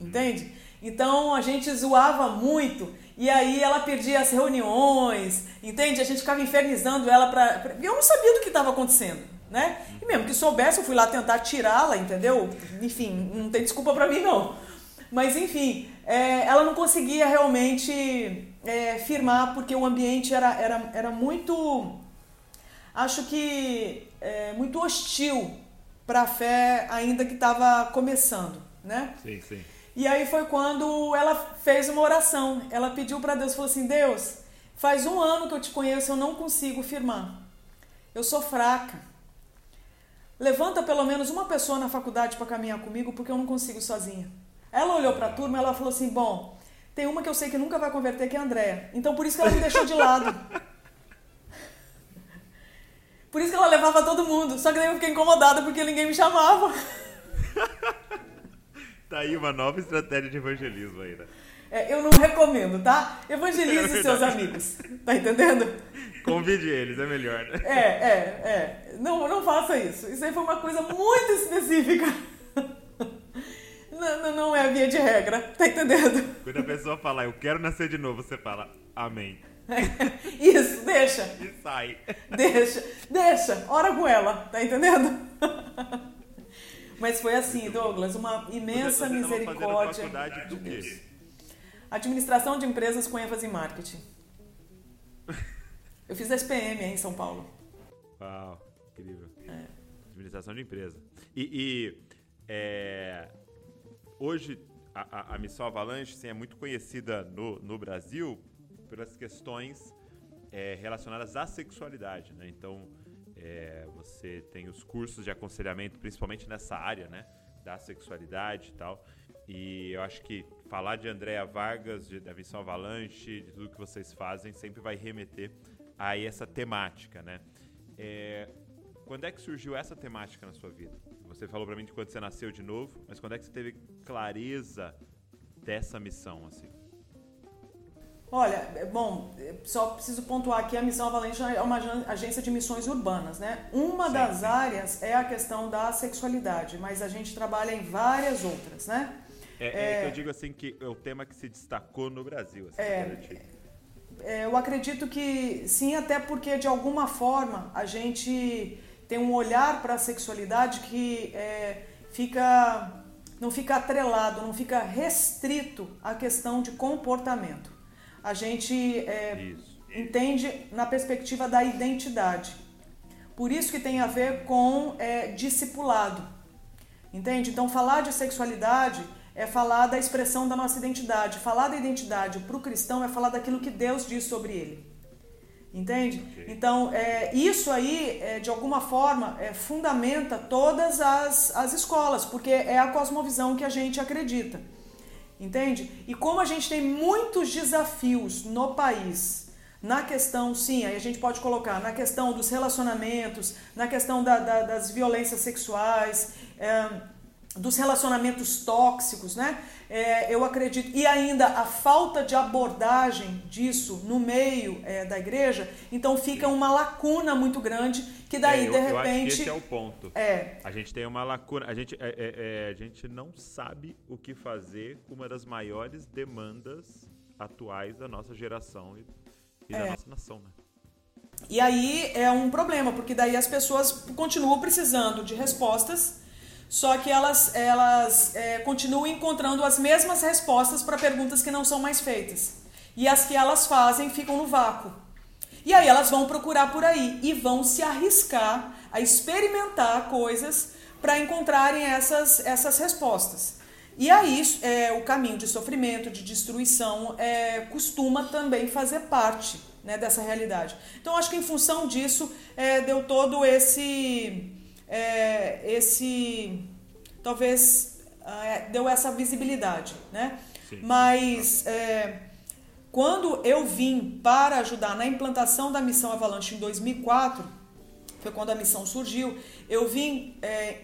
Uhum. Entende? Então a gente zoava muito e aí ela perdia as reuniões, entende? A gente ficava infernizando ela para. Pra... Eu não sabia do que estava acontecendo, né? E mesmo que soubesse, eu fui lá tentar tirá-la, entendeu? Enfim, não tem desculpa para mim não. Mas enfim, é, ela não conseguia realmente é, firmar porque o ambiente era, era, era muito. Acho que é, muito hostil para a fé ainda que estava começando, né? Sim, sim. E aí foi quando ela fez uma oração. Ela pediu para Deus, falou assim: Deus, faz um ano que eu te conheço, eu não consigo firmar. Eu sou fraca. Levanta pelo menos uma pessoa na faculdade para caminhar comigo, porque eu não consigo sozinha. Ela olhou para a turma, ela falou assim: Bom, tem uma que eu sei que nunca vai converter, que é a Andréa. Então por isso que ela me deixou de lado. Por isso que ela levava todo mundo. Só que daí eu fiquei incomodada porque ninguém me chamava. tá aí uma nova estratégia de evangelismo aí, né? É, eu não recomendo, tá? Evangelize é seus amigos. Tá entendendo? Convide eles, é melhor, né? É, é, é. Não, não faça isso. Isso aí foi uma coisa muito específica. Não, não, não é a via de regra, tá entendendo? Quando a pessoa falar, eu quero nascer de novo, você fala, amém. Isso, deixa. E sai. Deixa, deixa, ora com ela, tá entendendo? Mas foi assim, Douglas, uma imensa misericórdia. Faculdade do quê? Administração de empresas com ênfase em marketing. Eu fiz SPM em São Paulo. Uau, incrível. É. Administração de empresa. E, e é, hoje a, a, Missão Avalanche assim, é muito conhecida no, no Brasil pelas questões é, relacionadas à sexualidade, né? Então, é, você tem os cursos de aconselhamento, principalmente nessa área, né? Da sexualidade e tal. E eu acho que falar de Andréa Vargas, de, da Missão Avalanche, de tudo que vocês fazem, sempre vai remeter a essa temática, né? É, quando é que surgiu essa temática na sua vida? Você falou para mim de quando você nasceu de novo, mas quando é que você teve clareza dessa missão, assim? Olha, é, bom, é, só preciso pontuar aqui, a Missão Valente é uma agência de missões urbanas, né? Uma sim, das sim. áreas é a questão da sexualidade, mas a gente trabalha em várias outras, né? É, é, é que eu digo assim que é o tema que se destacou no Brasil. Assim, é, é, eu acredito que sim, até porque de alguma forma a gente tem um olhar para a sexualidade que é, fica não fica atrelado, não fica restrito à questão de comportamento. A gente é, entende na perspectiva da identidade. Por isso que tem a ver com é, discipulado. Entende? Então, falar de sexualidade é falar da expressão da nossa identidade. Falar da identidade para o cristão é falar daquilo que Deus diz sobre ele. Entende? Okay. Então, é, isso aí, é, de alguma forma, é, fundamenta todas as, as escolas, porque é a cosmovisão que a gente acredita. Entende? E como a gente tem muitos desafios no país, na questão, sim, aí a gente pode colocar, na questão dos relacionamentos, na questão da, da, das violências sexuais, é, dos relacionamentos tóxicos, né? É, eu acredito, e ainda a falta de abordagem disso no meio é, da igreja, então fica uma lacuna muito grande que daí é, eu, de repente. Esse é o ponto. É. A gente tem uma lacuna, a gente, é, é, é, a gente não sabe o que fazer com uma das maiores demandas atuais da nossa geração e, e da nossa nação, né? E aí é um problema, porque daí as pessoas continuam precisando de respostas só que elas, elas é, continuam encontrando as mesmas respostas para perguntas que não são mais feitas. E as que elas fazem ficam no vácuo. E aí elas vão procurar por aí e vão se arriscar a experimentar coisas para encontrarem essas, essas respostas. E aí é, o caminho de sofrimento, de destruição, é, costuma também fazer parte né, dessa realidade. Então acho que em função disso é, deu todo esse é, esse talvez é, deu essa visibilidade, né? Sim. Mas é, quando eu vim para ajudar na implantação da missão Avalanche em 2004, foi quando a missão surgiu, eu vim é,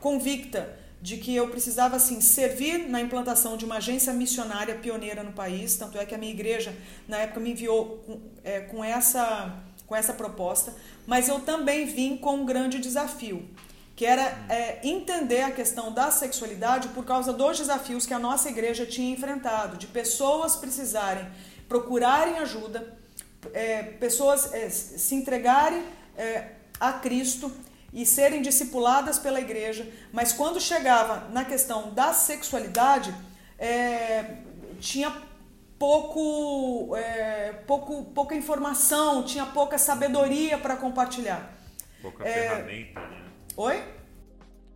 convicta de que eu precisava assim servir na implantação de uma agência missionária pioneira no país, tanto é que a minha igreja na época me enviou com, é, com essa com essa proposta, mas eu também vim com um grande desafio, que era é, entender a questão da sexualidade por causa dos desafios que a nossa igreja tinha enfrentado, de pessoas precisarem procurarem ajuda, é, pessoas é, se entregarem é, a Cristo e serem discipuladas pela igreja, mas quando chegava na questão da sexualidade, é, tinha pouco, é, pouco, pouca informação, tinha pouca sabedoria para compartilhar. Pouca é... ferramenta, né? Oi?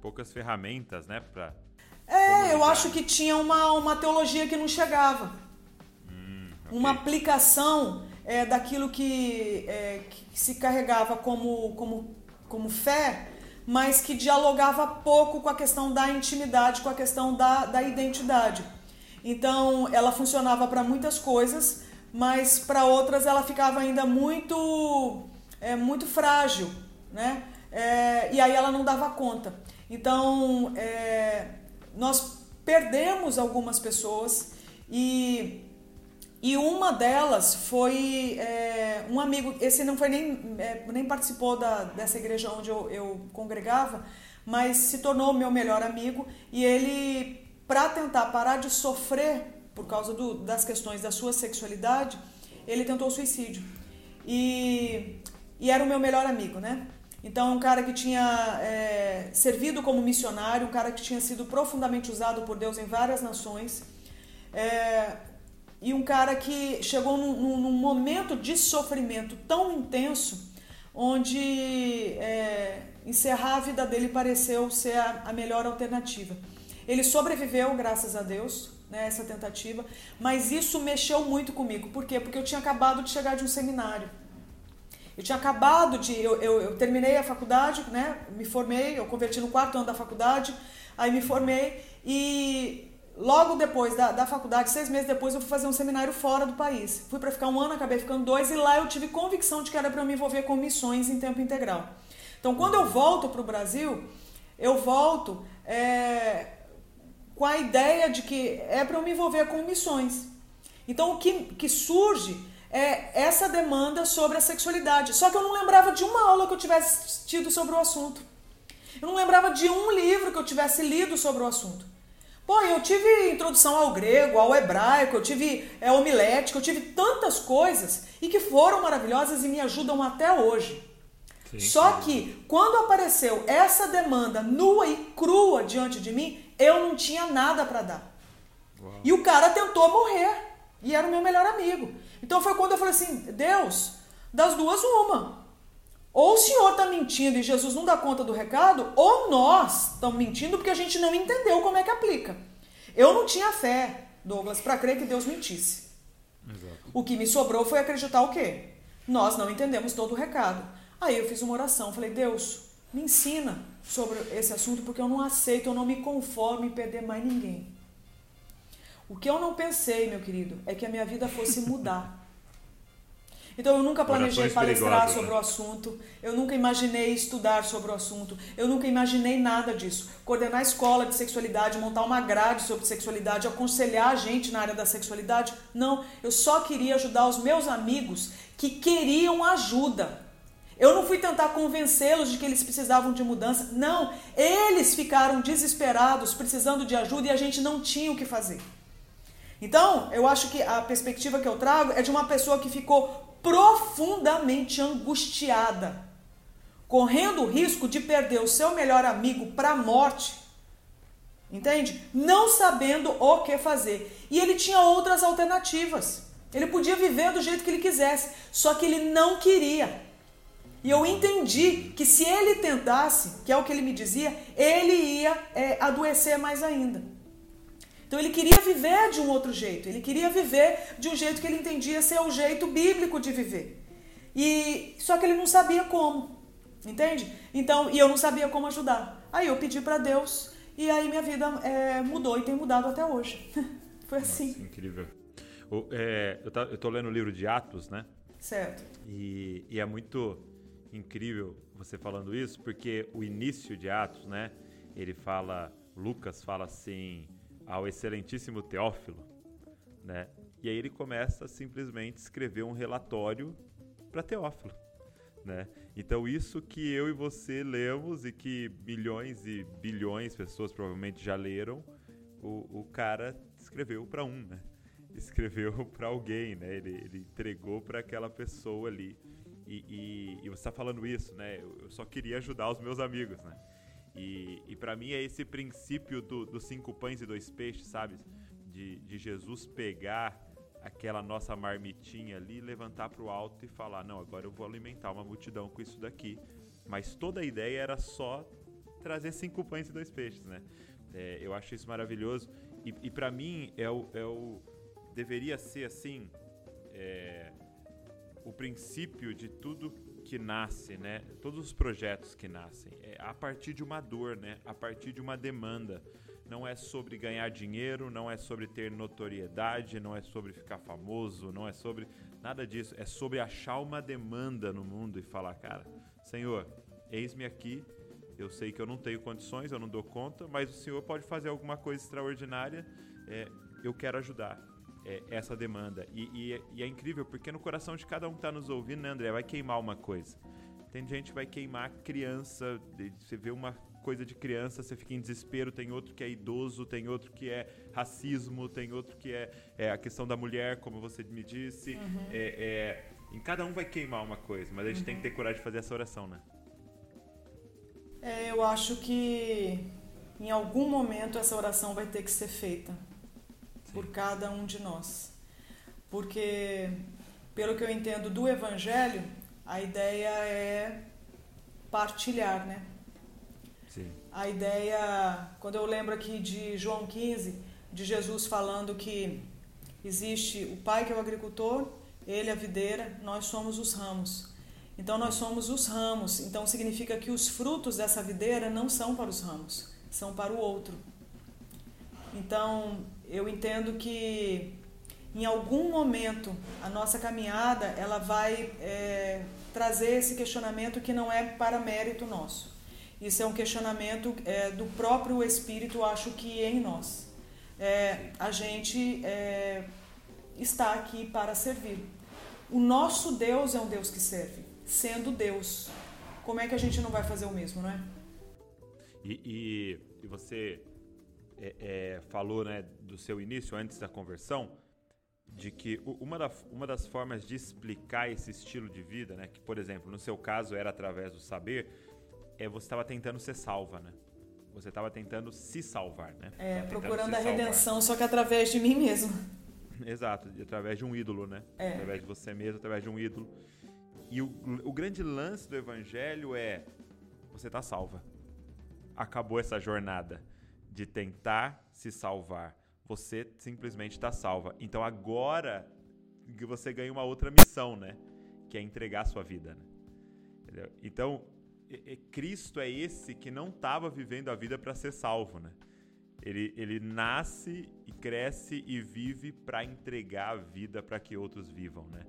Poucas ferramentas, né? Pra é, eu acho que tinha uma, uma teologia que não chegava. Hum, okay. Uma aplicação é, daquilo que, é, que se carregava como, como, como fé, mas que dialogava pouco com a questão da intimidade, com a questão da, da identidade. Então, ela funcionava para muitas coisas, mas para outras ela ficava ainda muito, é, muito frágil, né? É, e aí ela não dava conta. Então, é, nós perdemos algumas pessoas e, e uma delas foi é, um amigo, esse não foi nem, é, nem participou da, dessa igreja onde eu, eu congregava, mas se tornou meu melhor amigo e ele para tentar parar de sofrer por causa do, das questões da sua sexualidade, ele tentou suicídio. E, e era o meu melhor amigo, né? Então, um cara que tinha é, servido como missionário, um cara que tinha sido profundamente usado por Deus em várias nações, é, e um cara que chegou num, num, momento de sofrimento tão intenso, onde é, encerrar a vida dele pareceu ser a, a melhor alternativa. Ele sobreviveu, graças a Deus, né, tentativa, mas isso mexeu muito comigo. Por quê? Porque eu tinha acabado de chegar de um seminário. Eu tinha acabado de. Eu, eu, eu, terminei a faculdade, né? Me formei, eu converti no quarto ano da faculdade, aí me formei e logo depois da, da faculdade, seis meses depois, eu fui fazer um seminário fora do país. Fui para ficar um ano, acabei ficando dois, e lá eu tive convicção de que era para eu me envolver com missões em tempo integral. Então, quando eu volto para o Brasil, eu volto. É, com a ideia de que é para eu me envolver com missões. Então o que, que surge é essa demanda sobre a sexualidade. Só que eu não lembrava de uma aula que eu tivesse tido sobre o assunto. Eu não lembrava de um livro que eu tivesse lido sobre o assunto. Pô, eu tive introdução ao grego, ao hebraico, eu tive é, homilética, eu tive tantas coisas e que foram maravilhosas e me ajudam até hoje. Sim, Só que quando apareceu essa demanda nua e crua diante de mim, eu não tinha nada para dar. Uau. E o cara tentou morrer. E era o meu melhor amigo. Então foi quando eu falei assim: Deus, das duas, uma. Ou o senhor está mentindo e Jesus não dá conta do recado, ou nós estamos mentindo porque a gente não entendeu como é que aplica. Eu não tinha fé, Douglas, para crer que Deus mentisse. Exato. O que me sobrou foi acreditar o quê? Nós não entendemos todo o recado. Aí eu fiz uma oração, falei, Deus, me ensina sobre esse assunto porque eu não aceito, eu não me conformo em perder mais ninguém. O que eu não pensei, meu querido, é que a minha vida fosse mudar. Então eu nunca planejei palestrar sobre né? o assunto, eu nunca imaginei estudar sobre o assunto, eu nunca imaginei nada disso. Coordenar escola de sexualidade, montar uma grade sobre sexualidade, aconselhar a gente na área da sexualidade, não. Eu só queria ajudar os meus amigos que queriam ajuda. Eu não fui tentar convencê-los de que eles precisavam de mudança. Não, eles ficaram desesperados, precisando de ajuda e a gente não tinha o que fazer. Então, eu acho que a perspectiva que eu trago é de uma pessoa que ficou profundamente angustiada, correndo o risco de perder o seu melhor amigo para a morte. Entende? Não sabendo o que fazer. E ele tinha outras alternativas. Ele podia viver do jeito que ele quisesse, só que ele não queria. E eu entendi que se ele tentasse, que é o que ele me dizia, ele ia é, adoecer mais ainda. Então ele queria viver de um outro jeito, ele queria viver de um jeito que ele entendia ser o jeito bíblico de viver. E só que ele não sabia como, entende? Então, e eu não sabia como ajudar. Aí eu pedi para Deus e aí minha vida é, mudou e tem mudado até hoje. Foi assim. Nossa, incrível. O, é, eu, tá, eu tô lendo o livro de Atos, né? Certo. E, e é muito incrível você falando isso, porque o início de Atos, né? Ele fala, Lucas fala assim, ao excelentíssimo Teófilo, né? E aí ele começa a simplesmente escrever um relatório para Teófilo, né? Então isso que eu e você lemos e que milhões e bilhões de pessoas provavelmente já leram, o, o cara escreveu para um, né? Escreveu para alguém, né? Ele, ele entregou para aquela pessoa ali. E, e, e você está falando isso, né? Eu, eu só queria ajudar os meus amigos, né? E, e para mim é esse princípio dos do cinco pães e dois peixes, sabe? De, de Jesus pegar aquela nossa marmitinha ali, levantar para o alto e falar: Não, agora eu vou alimentar uma multidão com isso daqui. Mas toda a ideia era só trazer cinco pães e dois peixes, né? É, eu acho isso maravilhoso. E, e para mim é o, é o. Deveria ser assim. É, o princípio de tudo que nasce, né? Todos os projetos que nascem é a partir de uma dor, né? A partir de uma demanda. Não é sobre ganhar dinheiro, não é sobre ter notoriedade, não é sobre ficar famoso, não é sobre nada disso. É sobre achar uma demanda no mundo e falar, cara, Senhor, eis-me aqui. Eu sei que eu não tenho condições, eu não dou conta, mas o Senhor pode fazer alguma coisa extraordinária. É, eu quero ajudar é, essa demanda. E, e, é, e, é incrível porque no coração de cada um que está nos ouvindo, né, André, vai queimar uma coisa. Tem gente que vai queimar criança, você vê uma coisa de criança, você fica em desespero, tem outro que é idoso, tem outro que é racismo, tem outro que é, é a questão da mulher, como você me disse. Uhum. É, é, em cada um vai queimar uma coisa, mas a gente uhum. tem que ter coragem de fazer essa oração, né? É, eu acho que em algum momento essa oração vai ter que ser feita por cada um de nós. Porque, pelo que eu entendo do Evangelho, a ideia é partilhar, né? Sim. A ideia, quando eu lembro aqui de João 15, de Jesus falando que existe o pai que é o agricultor, ele a videira, nós somos os ramos. Então nós somos os ramos. Então significa que os frutos dessa videira não são para os ramos, são para o outro. Então eu entendo que em algum momento a nossa caminhada ela vai é, trazer esse questionamento que não é para mérito nosso. Isso é um questionamento é, do próprio Espírito, acho que em nós. É, a gente é, está aqui para servir. O nosso Deus é um Deus que serve, sendo Deus. Como é que a gente não vai fazer o mesmo, não é? E, e, e você é, é, falou né, do seu início, antes da conversão, de que uma, da, uma das formas de explicar esse estilo de vida, né, que por exemplo, no seu caso era através do saber, é você estava tentando ser salva, né? Você estava tentando se salvar, né? É, procurando a redenção, só que através de mim mesmo. Exato, através de um ídolo, né? É. Através de você mesmo, através de um ídolo. E o, o grande lance do evangelho é você tá salva. Acabou essa jornada de tentar se salvar. Você simplesmente está salva. Então agora você ganha uma outra missão, né? Que é entregar a sua vida. Né? Entendeu? Então, Cristo é esse que não estava vivendo a vida para ser salvo, né? Ele, ele nasce e cresce e vive para entregar a vida para que outros vivam, né?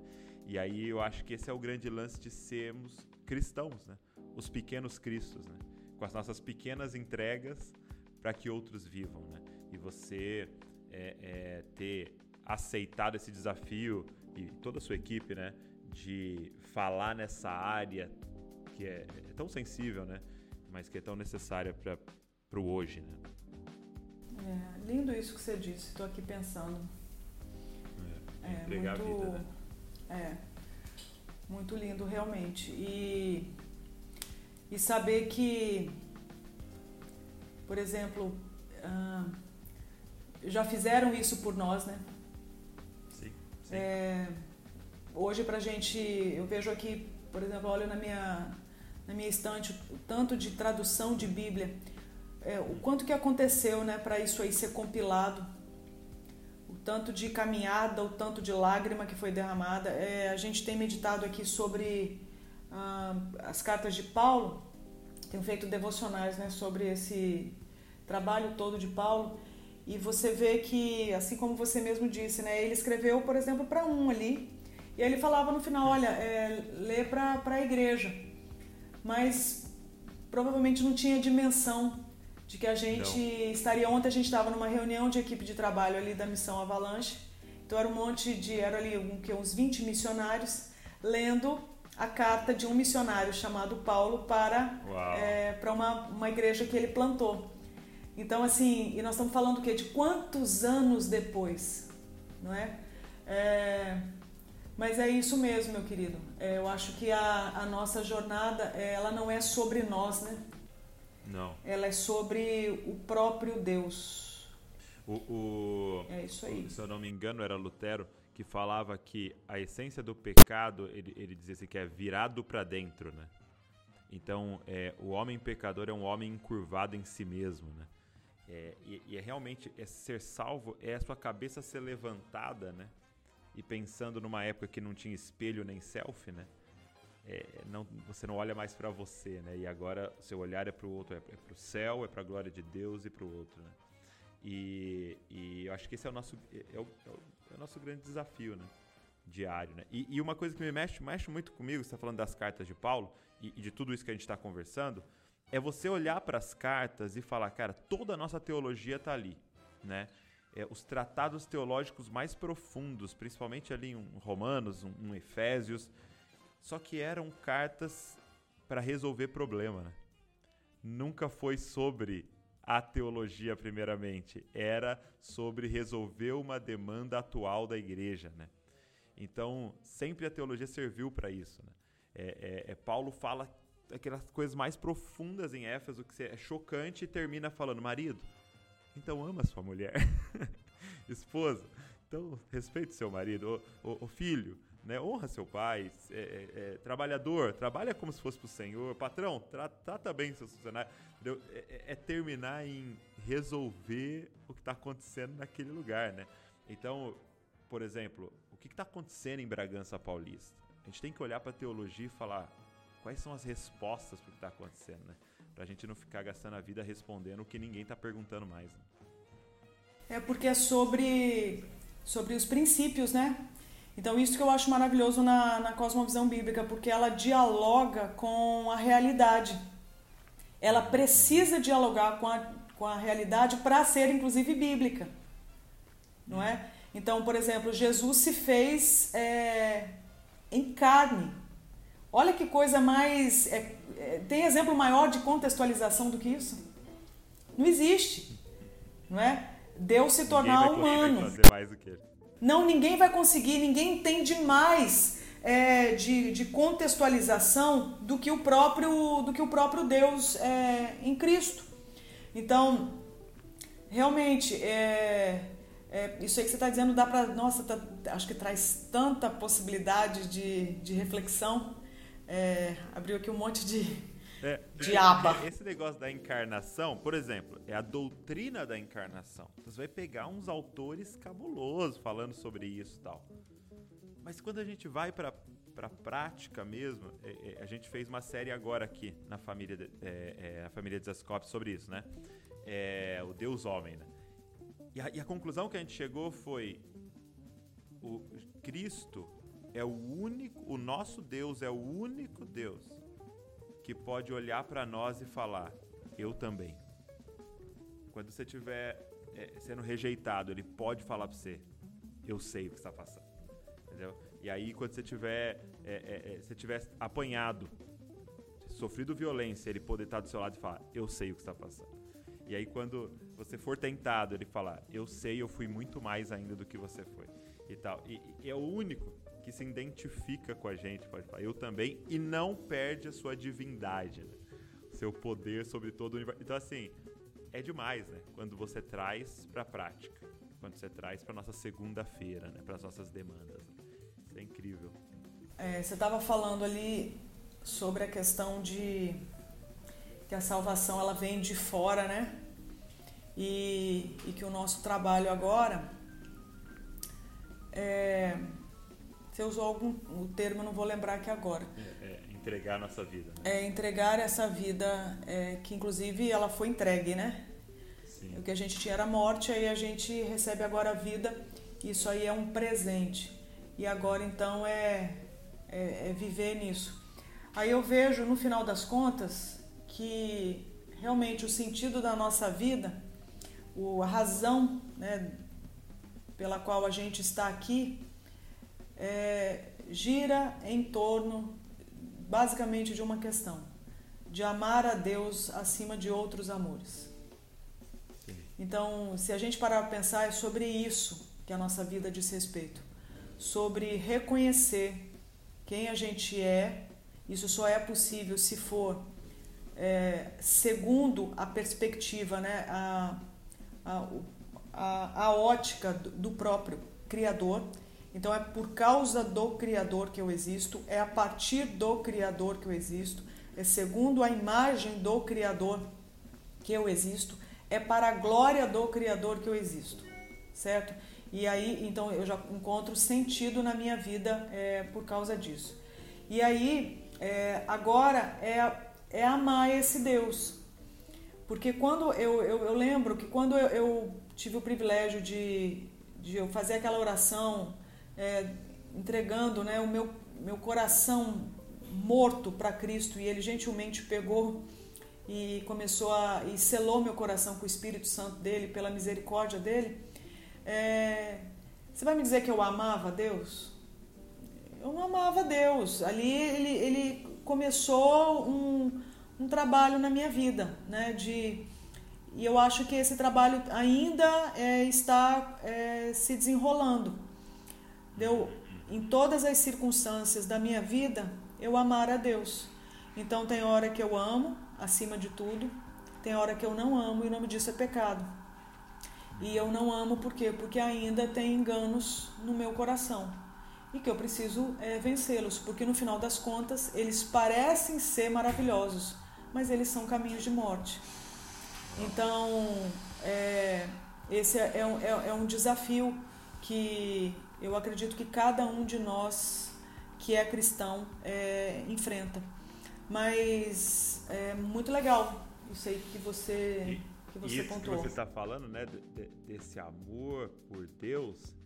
E aí eu acho que esse é o grande lance de sermos cristãos, né? Os pequenos cristos, né? Com as nossas pequenas entregas para que outros vivam, né? E você é, é, ter aceitado esse desafio e toda a sua equipe, né? De falar nessa área que é, é tão sensível, né? Mas que é tão necessária para o hoje, né? É, lindo isso que você disse. Estou aqui pensando. É, é muito, a vida, né? É, muito lindo realmente. E, e saber que, por exemplo, ah, já fizeram isso por nós, né? Sim. sim. É, hoje pra gente, eu vejo aqui, por exemplo, olho na minha na minha estante o tanto de tradução de Bíblia, é, o quanto que aconteceu né, para isso aí ser compilado, o tanto de caminhada, o tanto de lágrima que foi derramada. É, a gente tem meditado aqui sobre ah, as cartas de Paulo, tenho feito devocionais né, sobre esse trabalho todo de Paulo. E você vê que, assim como você mesmo disse, né, ele escreveu, por exemplo, para um ali, e ele falava no final: olha, é, lê para a igreja. Mas provavelmente não tinha dimensão de que a gente não. estaria. Ontem a gente estava numa reunião de equipe de trabalho ali da missão Avalanche. Então era um monte de era ali um, que uns 20 missionários lendo a carta de um missionário chamado Paulo para é, para uma, uma igreja que ele plantou então assim e nós estamos falando o quê de quantos anos depois não é, é mas é isso mesmo, meu querido. É, eu acho que a, a nossa jornada, é, ela não é sobre nós, né? Não. Ela é sobre o próprio Deus. O, o, é isso aí. O, se eu não me engano, era Lutero que falava que a essência do pecado, ele, ele dizia assim, que é virado para dentro, né? Então, é, o homem pecador é um homem encurvado em si mesmo, né? É, e, e é realmente é ser salvo é a sua cabeça ser levantada, né? e pensando numa época que não tinha espelho nem selfie, né? É, não, você não olha mais para você, né? E agora seu olhar é para o outro, é, é para o céu, é para a glória de Deus e para o outro, né? E, e, eu acho que esse é o nosso é, é, o, é o nosso grande desafio, né? Diário, né? E, e, uma coisa que me mexe, mexe muito comigo, você está falando das cartas de Paulo e, e de tudo isso que a gente está conversando, é você olhar para as cartas e falar, cara, toda a nossa teologia está ali, né? é, os tratados teológicos mais profundos, principalmente ali em Romanos, um, um Efésios, só que eram cartas para resolver problema. Né? Nunca foi sobre a teologia, primeiramente, era sobre resolver uma demanda atual da igreja. Né? Então, sempre a teologia serviu para isso. Né? É, é, é, Paulo fala aquelas coisas mais profundas em Éfeso que é chocante e termina falando: marido, então ama sua mulher. Esposa, então respeite seu marido. O, o, o filho, né? honra seu pai. É, é, é, trabalhador, trabalha como se fosse para o Senhor. Patrão, tra, trata bem seus funcionários. É, é, é, terminar em resolver o que está acontecendo naquele lugar, né? Então, por exemplo, o que está acontecendo em Bragança Paulista? A gente tem que olhar para a teologia e falar quais são as respostas para o que está acontecendo, né? Pra gente não ficar gastando a vida respondendo o que ninguém tá perguntando mais. Né? É porque é sobre, sobre os princípios, né? Então, isso que eu acho maravilhoso na, na cosmovisão bíblica, porque ela dialoga com a realidade. Ela precisa dialogar com a, com a realidade para ser, inclusive, bíblica. Não é? Então, por exemplo, Jesus se fez é, em carne. Olha que coisa mais. É, é, tem exemplo maior de contextualização do que isso? Não existe, não é? Deus se tornar humano. Não, ninguém vai conseguir, ninguém entende mais é, de, de contextualização do que o próprio, do que o próprio Deus é, em Cristo. Então, realmente, é, É, isso aí que você está dizendo dá para. Nossa, tá, acho que traz tanta possibilidade de, de reflexão. É, abriu aqui um monte de, é, de aba. Esse negócio da encarnação, por exemplo, é a doutrina da encarnação. Você vai pegar uns autores cabulosos falando sobre isso e tal. Mas quando a gente vai para para prática mesmo, é, é, a gente fez uma série agora aqui na família, de, é, é, a família de Zascope sobre isso, né? É, o Deus Homem, né? E a, e a conclusão que a gente chegou foi: o Cristo é o único, o nosso Deus é o único Deus que pode olhar para nós e falar: Eu também. Quando você estiver é, sendo rejeitado, ele pode falar para você: Eu sei o que está passando. Entendeu? E aí, quando você tiver, é, é, é, você tiver apanhado, sofrido violência, ele poder estar do seu lado e falar: Eu sei o que está passando. E aí, quando você for tentado, ele falar: Eu sei, eu fui muito mais ainda do que você foi. E tal. E, e é o único que se identifica com a gente, pode falar, eu também, e não perde a sua divindade, né? seu poder sobre todo o universo. Então, assim, é demais, né? Quando você traz para a prática, quando você traz para nossa segunda-feira, né? Para as nossas demandas. Isso é incrível. É, você estava falando ali sobre a questão de que a salvação ela vem de fora, né? E, e que o nosso trabalho agora é, você usou algum o termo, não vou lembrar aqui agora. É, é entregar a nossa vida. Né? É entregar essa vida, é, que inclusive ela foi entregue, né? Sim. O que a gente tinha era morte, aí a gente recebe agora a vida. Isso aí é um presente. E agora então é, é, é viver nisso. Aí eu vejo no final das contas que realmente o sentido da nossa vida, a razão né, pela qual a gente está aqui, é, gira em torno basicamente de uma questão: de amar a Deus acima de outros amores. Então, se a gente parar para pensar, é sobre isso que a nossa vida diz respeito. Sobre reconhecer quem a gente é. Isso só é possível se for é, segundo a perspectiva, né, a, a, a, a ótica do próprio Criador então é por causa do Criador que eu existo, é a partir do Criador que eu existo, é segundo a imagem do Criador que eu existo, é para a glória do Criador que eu existo, certo? E aí, então eu já encontro sentido na minha vida é, por causa disso. E aí, é, agora é, é amar esse Deus. Porque quando eu, eu, eu lembro que quando eu, eu, tive o privilégio de, de eu fazer aquela oração é, entregando né, o meu, meu coração morto para Cristo e ele gentilmente pegou e começou a e selou meu coração com o Espírito Santo dele pela misericórdia dele. É, você vai me dizer que eu amava Deus? Eu não amava Deus. Ali ele, ele começou um, um trabalho na minha vida, né? De e eu acho que esse trabalho ainda é, está é, se desenrolando deu em todas as circunstâncias da minha vida eu amar a Deus. Então tem hora que eu amo acima de tudo, tem hora que eu não amo e o nome disso é pecado. E eu não amo por quê? Porque ainda tem enganos no meu coração e que eu preciso é, vencê-los, porque no final das contas eles parecem ser maravilhosos, mas eles são caminhos de morte. Então, é, esse é, é, é, é um desafio que eu acredito que cada um de nós que é cristão é, enfrenta. Mas é muito legal isso aí que você, que você isso pontuou. que você está falando, né, de, desse amor por Deus,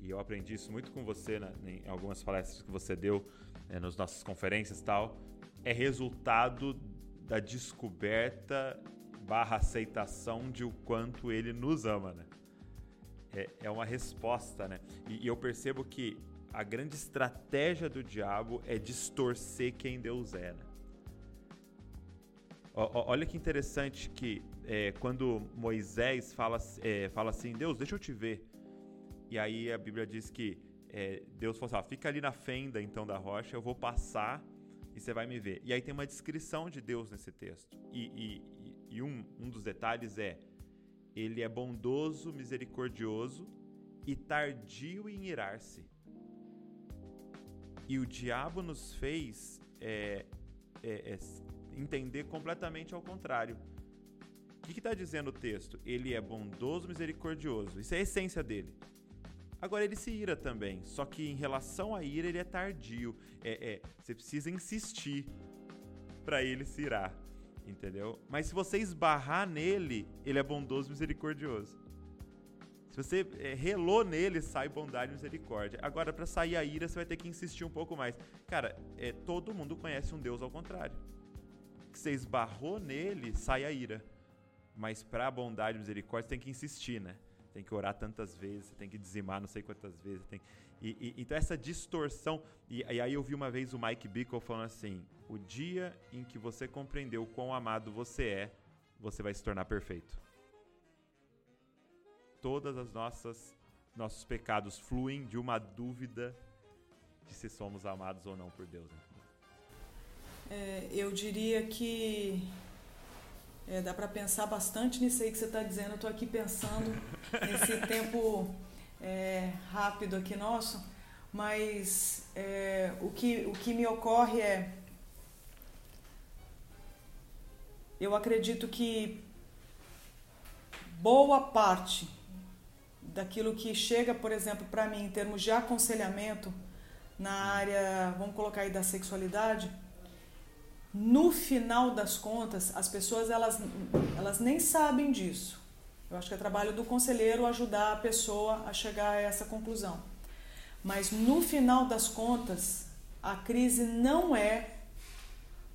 e eu aprendi isso muito com você né, em algumas palestras que você deu é, nas nossas conferências e tal, é resultado da descoberta barra aceitação de o quanto ele nos ama, né? É, é uma resposta, né? E, e eu percebo que a grande estratégia do diabo é distorcer quem Deus é. Né? Olha que interessante que é, quando Moisés fala, é, fala assim, Deus, deixa eu te ver. E aí a Bíblia diz que é, Deus falou assim, ah, fica ali na fenda então da rocha, eu vou passar e você vai me ver. E aí tem uma descrição de Deus nesse texto. E, e, e um, um dos detalhes é ele é bondoso, misericordioso e tardio em irar-se. E o diabo nos fez é, é, é, entender completamente ao contrário. O que está dizendo o texto? Ele é bondoso, misericordioso. Isso é a essência dele. Agora ele se ira também, só que em relação à ira ele é tardio. É, é você precisa insistir para ele se irar, entendeu? Mas se você esbarrar nele, ele é bondoso, misericordioso. Se você é, relou nele, sai bondade e misericórdia. Agora, para sair a ira, você vai ter que insistir um pouco mais. Cara, é, todo mundo conhece um Deus ao contrário. Que você esbarrou nele, sai a ira. Mas para bondade e misericórdia, você tem que insistir, né? tem que orar tantas vezes, tem que dizimar não sei quantas vezes. Tem... E, e, então essa distorção. E, e, aí eu vi uma vez o Mike Bickle falando assim: o dia em que você compreendeu quão amado você é, você vai se tornar perfeito. Todas as nossas nossos pecados fluem de uma dúvida de se somos amados ou não por Deus. Né? É, eu diria que é, dá para pensar bastante nisso aí que você está dizendo. Eu estou aqui pensando nesse tempo é, rápido aqui nosso, mas é, o, que, o que me ocorre é. Eu acredito que boa parte daquilo que chega, por exemplo, para mim em termos de aconselhamento na área, vamos colocar aí da sexualidade, no final das contas, as pessoas elas, elas nem sabem disso. Eu acho que é trabalho do conselheiro ajudar a pessoa a chegar a essa conclusão. Mas no final das contas, a crise não é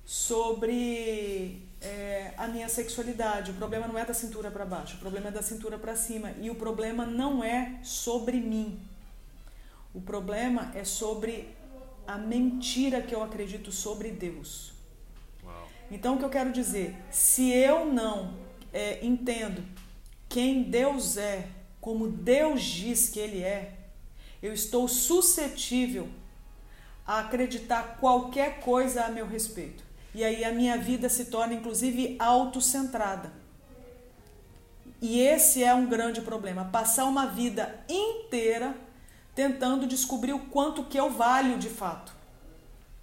sobre é, a minha sexualidade. O problema não é da cintura para baixo, o problema é da cintura para cima. E o problema não é sobre mim. O problema é sobre a mentira que eu acredito sobre Deus. Então, o que eu quero dizer? Se eu não é, entendo quem Deus é, como Deus diz que Ele é, eu estou suscetível a acreditar qualquer coisa a meu respeito. E aí a minha vida se torna, inclusive, autocentrada. E esse é um grande problema. Passar uma vida inteira tentando descobrir o quanto que eu valho de fato.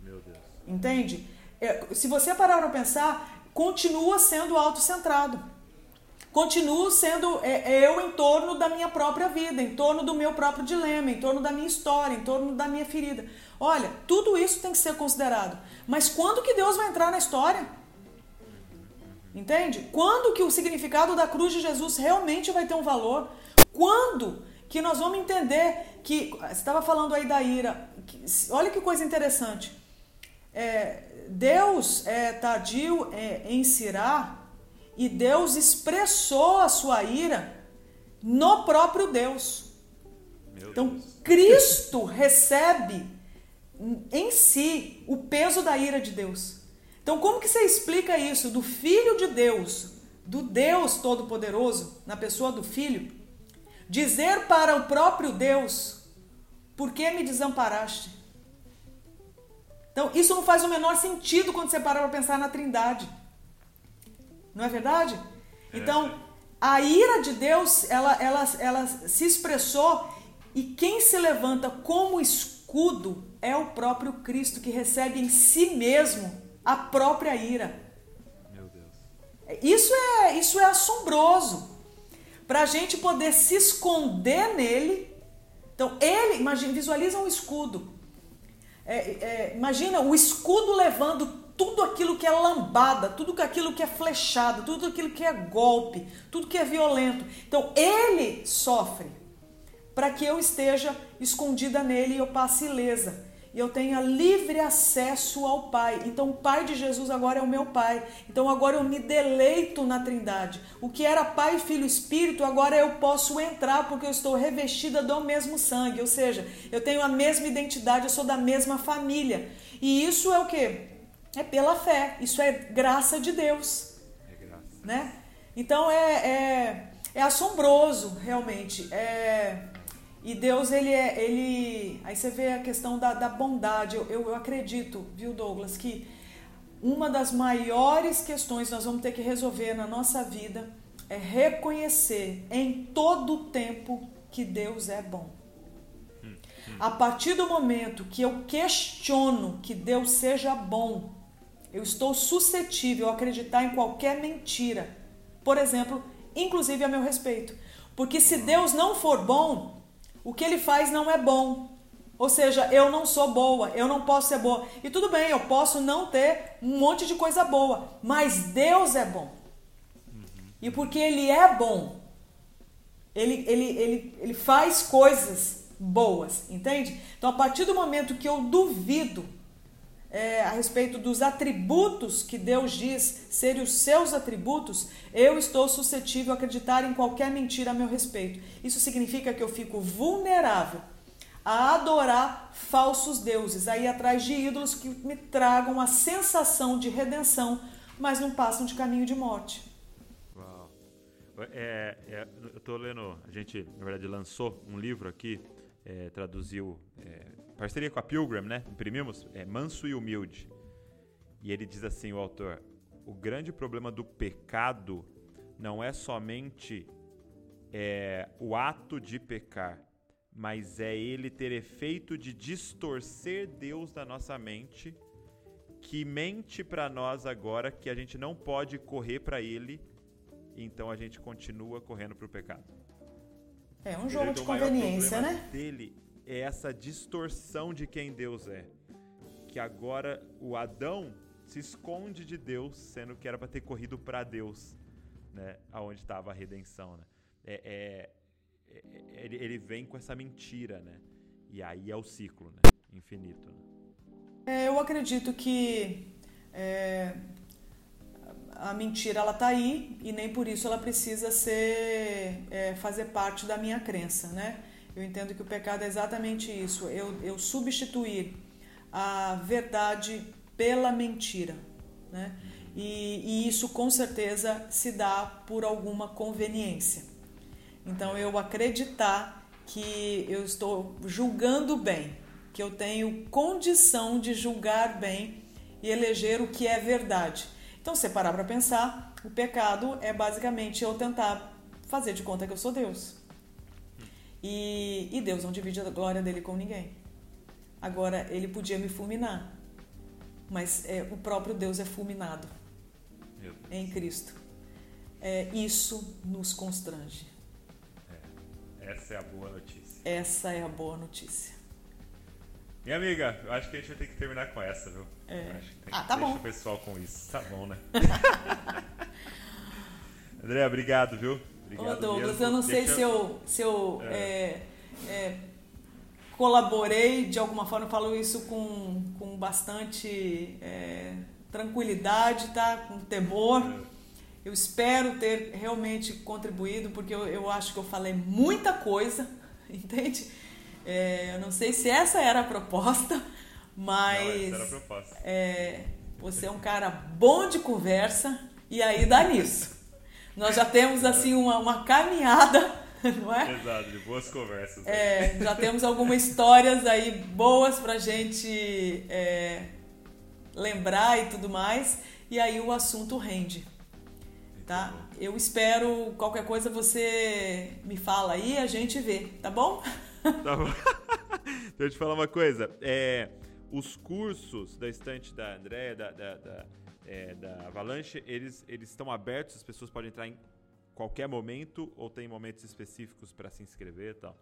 Meu Deus. Entende? É, se você parar para pensar, continua sendo autocentrado. Continuo sendo é, é, eu em torno da minha própria vida, em torno do meu próprio dilema, em torno da minha história, em torno da minha ferida. Olha, tudo isso tem que ser considerado. Mas quando que Deus vai entrar na história? Entende? Quando que o significado da cruz de Jesus realmente vai ter um valor? Quando que nós vamos entender que. Você estava falando aí da ira. Que, olha que coisa interessante. É, Deus é tardio é, em cirar e Deus expressou a sua ira no próprio Deus. Meu então, Deus. Cristo recebe em si o peso da ira de Deus. Então, como que você explica isso do Filho de Deus, do Deus Todo-Poderoso, na pessoa do Filho, dizer para o próprio Deus: Por que me desamparaste? Então, isso não faz o menor sentido quando você para para pensar na Trindade. Não é verdade? É. Então, a ira de Deus, ela, ela, ela se expressou e quem se levanta como escudo é o próprio Cristo que recebe em si mesmo a própria ira. Meu Deus. Isso é, isso é assombroso. Para a gente poder se esconder nele. Então, ele, imagina, visualiza um escudo. É, é, imagina o escudo levando tudo aquilo que é lambada, tudo aquilo que é flechado, tudo aquilo que é golpe, tudo que é violento. Então ele sofre para que eu esteja escondida nele e eu passe ilesa e eu tenha livre acesso ao Pai. Então, o Pai de Jesus agora é o meu Pai. Então, agora eu me deleito na Trindade. O que era Pai, Filho, Espírito, agora eu posso entrar porque eu estou revestida do mesmo sangue. Ou seja, eu tenho a mesma identidade, eu sou da mesma família. E isso é o que? É pela fé. Isso é graça de Deus. É graça. Né? Então, é, é, é assombroso, realmente. É e Deus, ele é. Ele, aí você vê a questão da, da bondade. Eu, eu, acredito, viu, Douglas, que uma das maiores questões nós vamos ter que resolver na nossa vida é reconhecer em todo o tempo que Deus é bom. A partir do momento que eu questiono que Deus seja bom, eu estou suscetível a acreditar em qualquer mentira. Por exemplo, inclusive a meu respeito. Porque se Deus não for bom, o que ele faz não é bom. Ou seja, eu não sou boa, eu não posso ser boa. E tudo bem, eu posso não ter um monte de coisa boa, mas Deus é bom. E porque Ele é bom, Ele, ele, ele, ele faz coisas boas, entende? Então, a partir do momento que eu duvido é, a respeito dos atributos que Deus diz serem os seus atributos, eu estou suscetível a acreditar em qualquer mentira a meu respeito. Isso significa que eu fico vulnerável a adorar falsos deuses, aí atrás de ídolos que me tragam a sensação de redenção, mas não passam de caminho de morte. Uau. É, é, eu estou lendo, a gente, na verdade, lançou um livro aqui, é, traduziu, é, parceria com a Pilgrim, né? Imprimimos, é Manso e Humilde. E ele diz assim, o autor, o grande problema do pecado não é somente é, o ato de pecar, mas é ele ter efeito de distorcer Deus da nossa mente, que mente para nós agora que a gente não pode correr para ele, então a gente continua correndo para o pecado. É um jogo de conveniência, né? dele é essa distorção de quem Deus é, que agora o Adão se esconde de Deus, sendo que era para ter corrido para Deus, né? Aonde estava a redenção, né? É, é, ele, ele vem com essa mentira, né? E aí é o ciclo, né? Infinito. Né? É, eu acredito que é, a mentira ela tá aí e nem por isso ela precisa ser é, fazer parte da minha crença, né? Eu entendo que o pecado é exatamente isso. Eu, eu substituir a verdade pela mentira, né? E, e isso com certeza se dá por alguma conveniência. Então eu acreditar que eu estou julgando bem, que eu tenho condição de julgar bem e eleger o que é verdade. Então, se parar para pensar, o pecado é basicamente eu tentar fazer de conta que eu sou Deus. E, e Deus não divide a glória dele com ninguém. Agora, ele podia me fulminar, mas é, o próprio Deus é fulminado em Cristo. É, isso nos constrange. Essa é a boa notícia. Essa é a boa notícia. Minha amiga, eu acho que a gente vai ter que terminar com essa, viu? É. ah, tá bom. o pessoal com isso. Tá bom, né? André, obrigado, viu? Obrigado Ô, Douglas, eu não sei se eu, se eu é. É, é, colaborei de alguma forma, eu falo isso com, com bastante é, tranquilidade, tá? Com temor. É. Eu espero ter realmente contribuído, porque eu, eu acho que eu falei muita coisa, entende? É, eu não sei se essa era a proposta, mas. Não, a proposta. É, você é um cara bom de conversa e aí dá nisso. Nós já temos assim uma, uma caminhada, não é? Exato, de boas conversas. É, já temos algumas histórias aí boas pra gente é, lembrar e tudo mais, e aí o assunto rende tá? Eu espero qualquer coisa você me fala aí, a gente vê, tá bom? Tá bom. Deixa eu te falar uma coisa. É, os cursos da estante da Andréia, da, da, da, é, da Avalanche, eles, estão abertos, as pessoas podem entrar em qualquer momento ou tem momentos específicos para se inscrever e tal?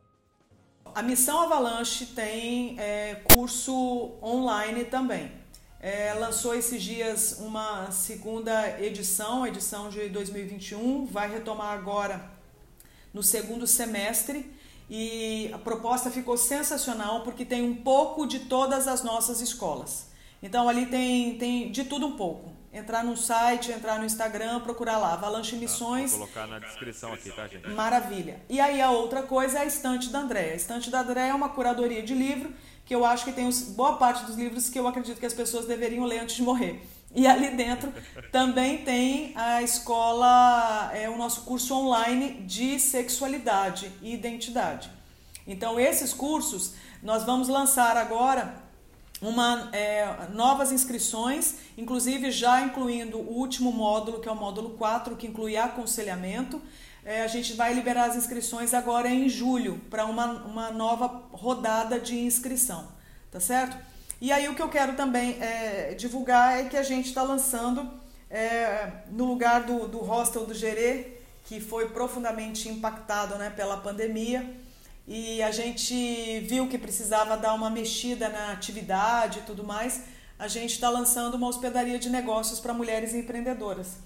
A Missão Avalanche tem é, curso online também é, lançou esses dias uma segunda edição, edição de 2021, vai retomar agora no segundo semestre e a proposta ficou sensacional porque tem um pouco de todas as nossas escolas. Então ali tem, tem de tudo um pouco. Entrar no site, entrar no Instagram, procurar lá, Avalanche Missões. Tá, vou colocar na descrição aqui, tá, gente? Maravilha. E aí a outra coisa é a estante da Andréia. A estante da Andréia é uma curadoria de livro que eu acho que tem boa parte dos livros que eu acredito que as pessoas deveriam ler antes de morrer. E ali dentro também tem a escola, é o nosso curso online de sexualidade e identidade. Então, esses cursos nós vamos lançar agora uma, é, novas inscrições, inclusive já incluindo o último módulo, que é o módulo 4, que inclui aconselhamento. é, a gente vai liberar as inscrições agora em julho para uma, uma nova rodada de inscrição, tá certo? E aí o que eu quero também é, divulgar é que a gente está lançando é, no lugar do, do hostel do Gerê, que foi profundamente impactado né, pela pandemia, e a gente viu que precisava dar uma mexida na atividade e tudo mais, a gente está lançando uma hospedaria de negócios para mulheres empreendedoras.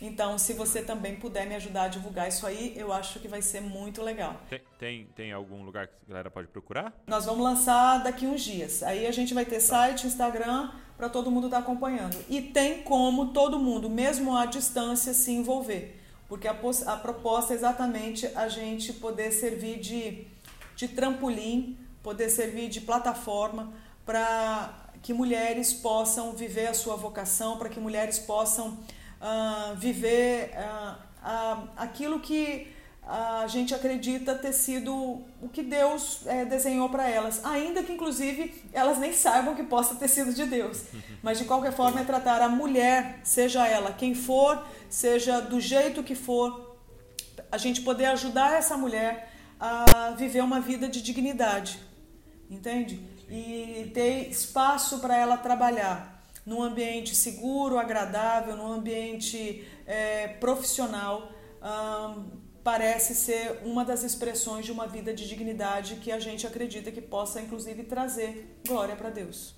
Então, se você também puder me ajudar a divulgar isso aí, eu acho que vai ser muito legal. Tem, tem, tem algum lugar que a galera pode procurar? Nós vamos lançar daqui uns dias. Aí a gente vai ter site, Instagram, para todo mundo estar tá acompanhando. E tem como todo mundo, mesmo à distância, se envolver. Porque a, a proposta é exatamente a gente poder servir de, de trampolim, poder servir de plataforma para que mulheres possam viver a sua vocação, para que mulheres possam uh, viver uh, uh, aquilo que a gente acredita ter sido o que Deus é, desenhou para elas, ainda que inclusive elas nem saibam que possa ter sido de Deus. Mas de qualquer forma é tratar a mulher, seja ela quem for, seja do jeito que for, a gente poder ajudar essa mulher a viver uma vida de dignidade, entende? E ter espaço para ela trabalhar num ambiente seguro, agradável, num ambiente é, profissional, parece ser uma das expressões de uma vida de dignidade que a gente acredita que possa, inclusive, trazer glória para Deus.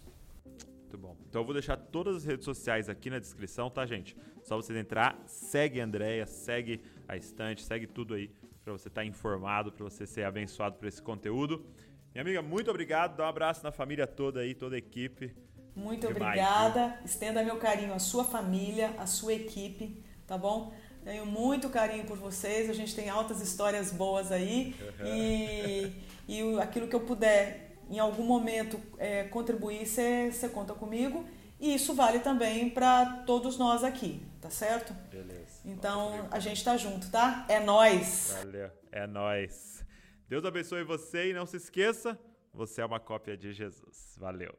Muito bom. Então eu vou deixar todas as redes sociais aqui na descrição, tá, gente? Só vocês entrar, segue a Andrea, segue a estante, segue tudo aí para você estar tá informado, para você ser abençoado por esse conteúdo. Minha amiga, muito obrigado. Dá um abraço na família toda aí, toda a equipe. Muito Demais, obrigada. Estenda meu carinho à sua família, à sua equipe, tá bom? Tenho muito carinho por vocês. A gente tem altas histórias boas aí. E, e aquilo que eu puder, em algum momento, é, contribuir, você conta comigo. E isso vale também para todos nós aqui, tá certo? Beleza. Então a gente tá junto, tá? É nós. Valeu. É nós. Deus abençoe você e não se esqueça, você é uma cópia de Jesus. Valeu.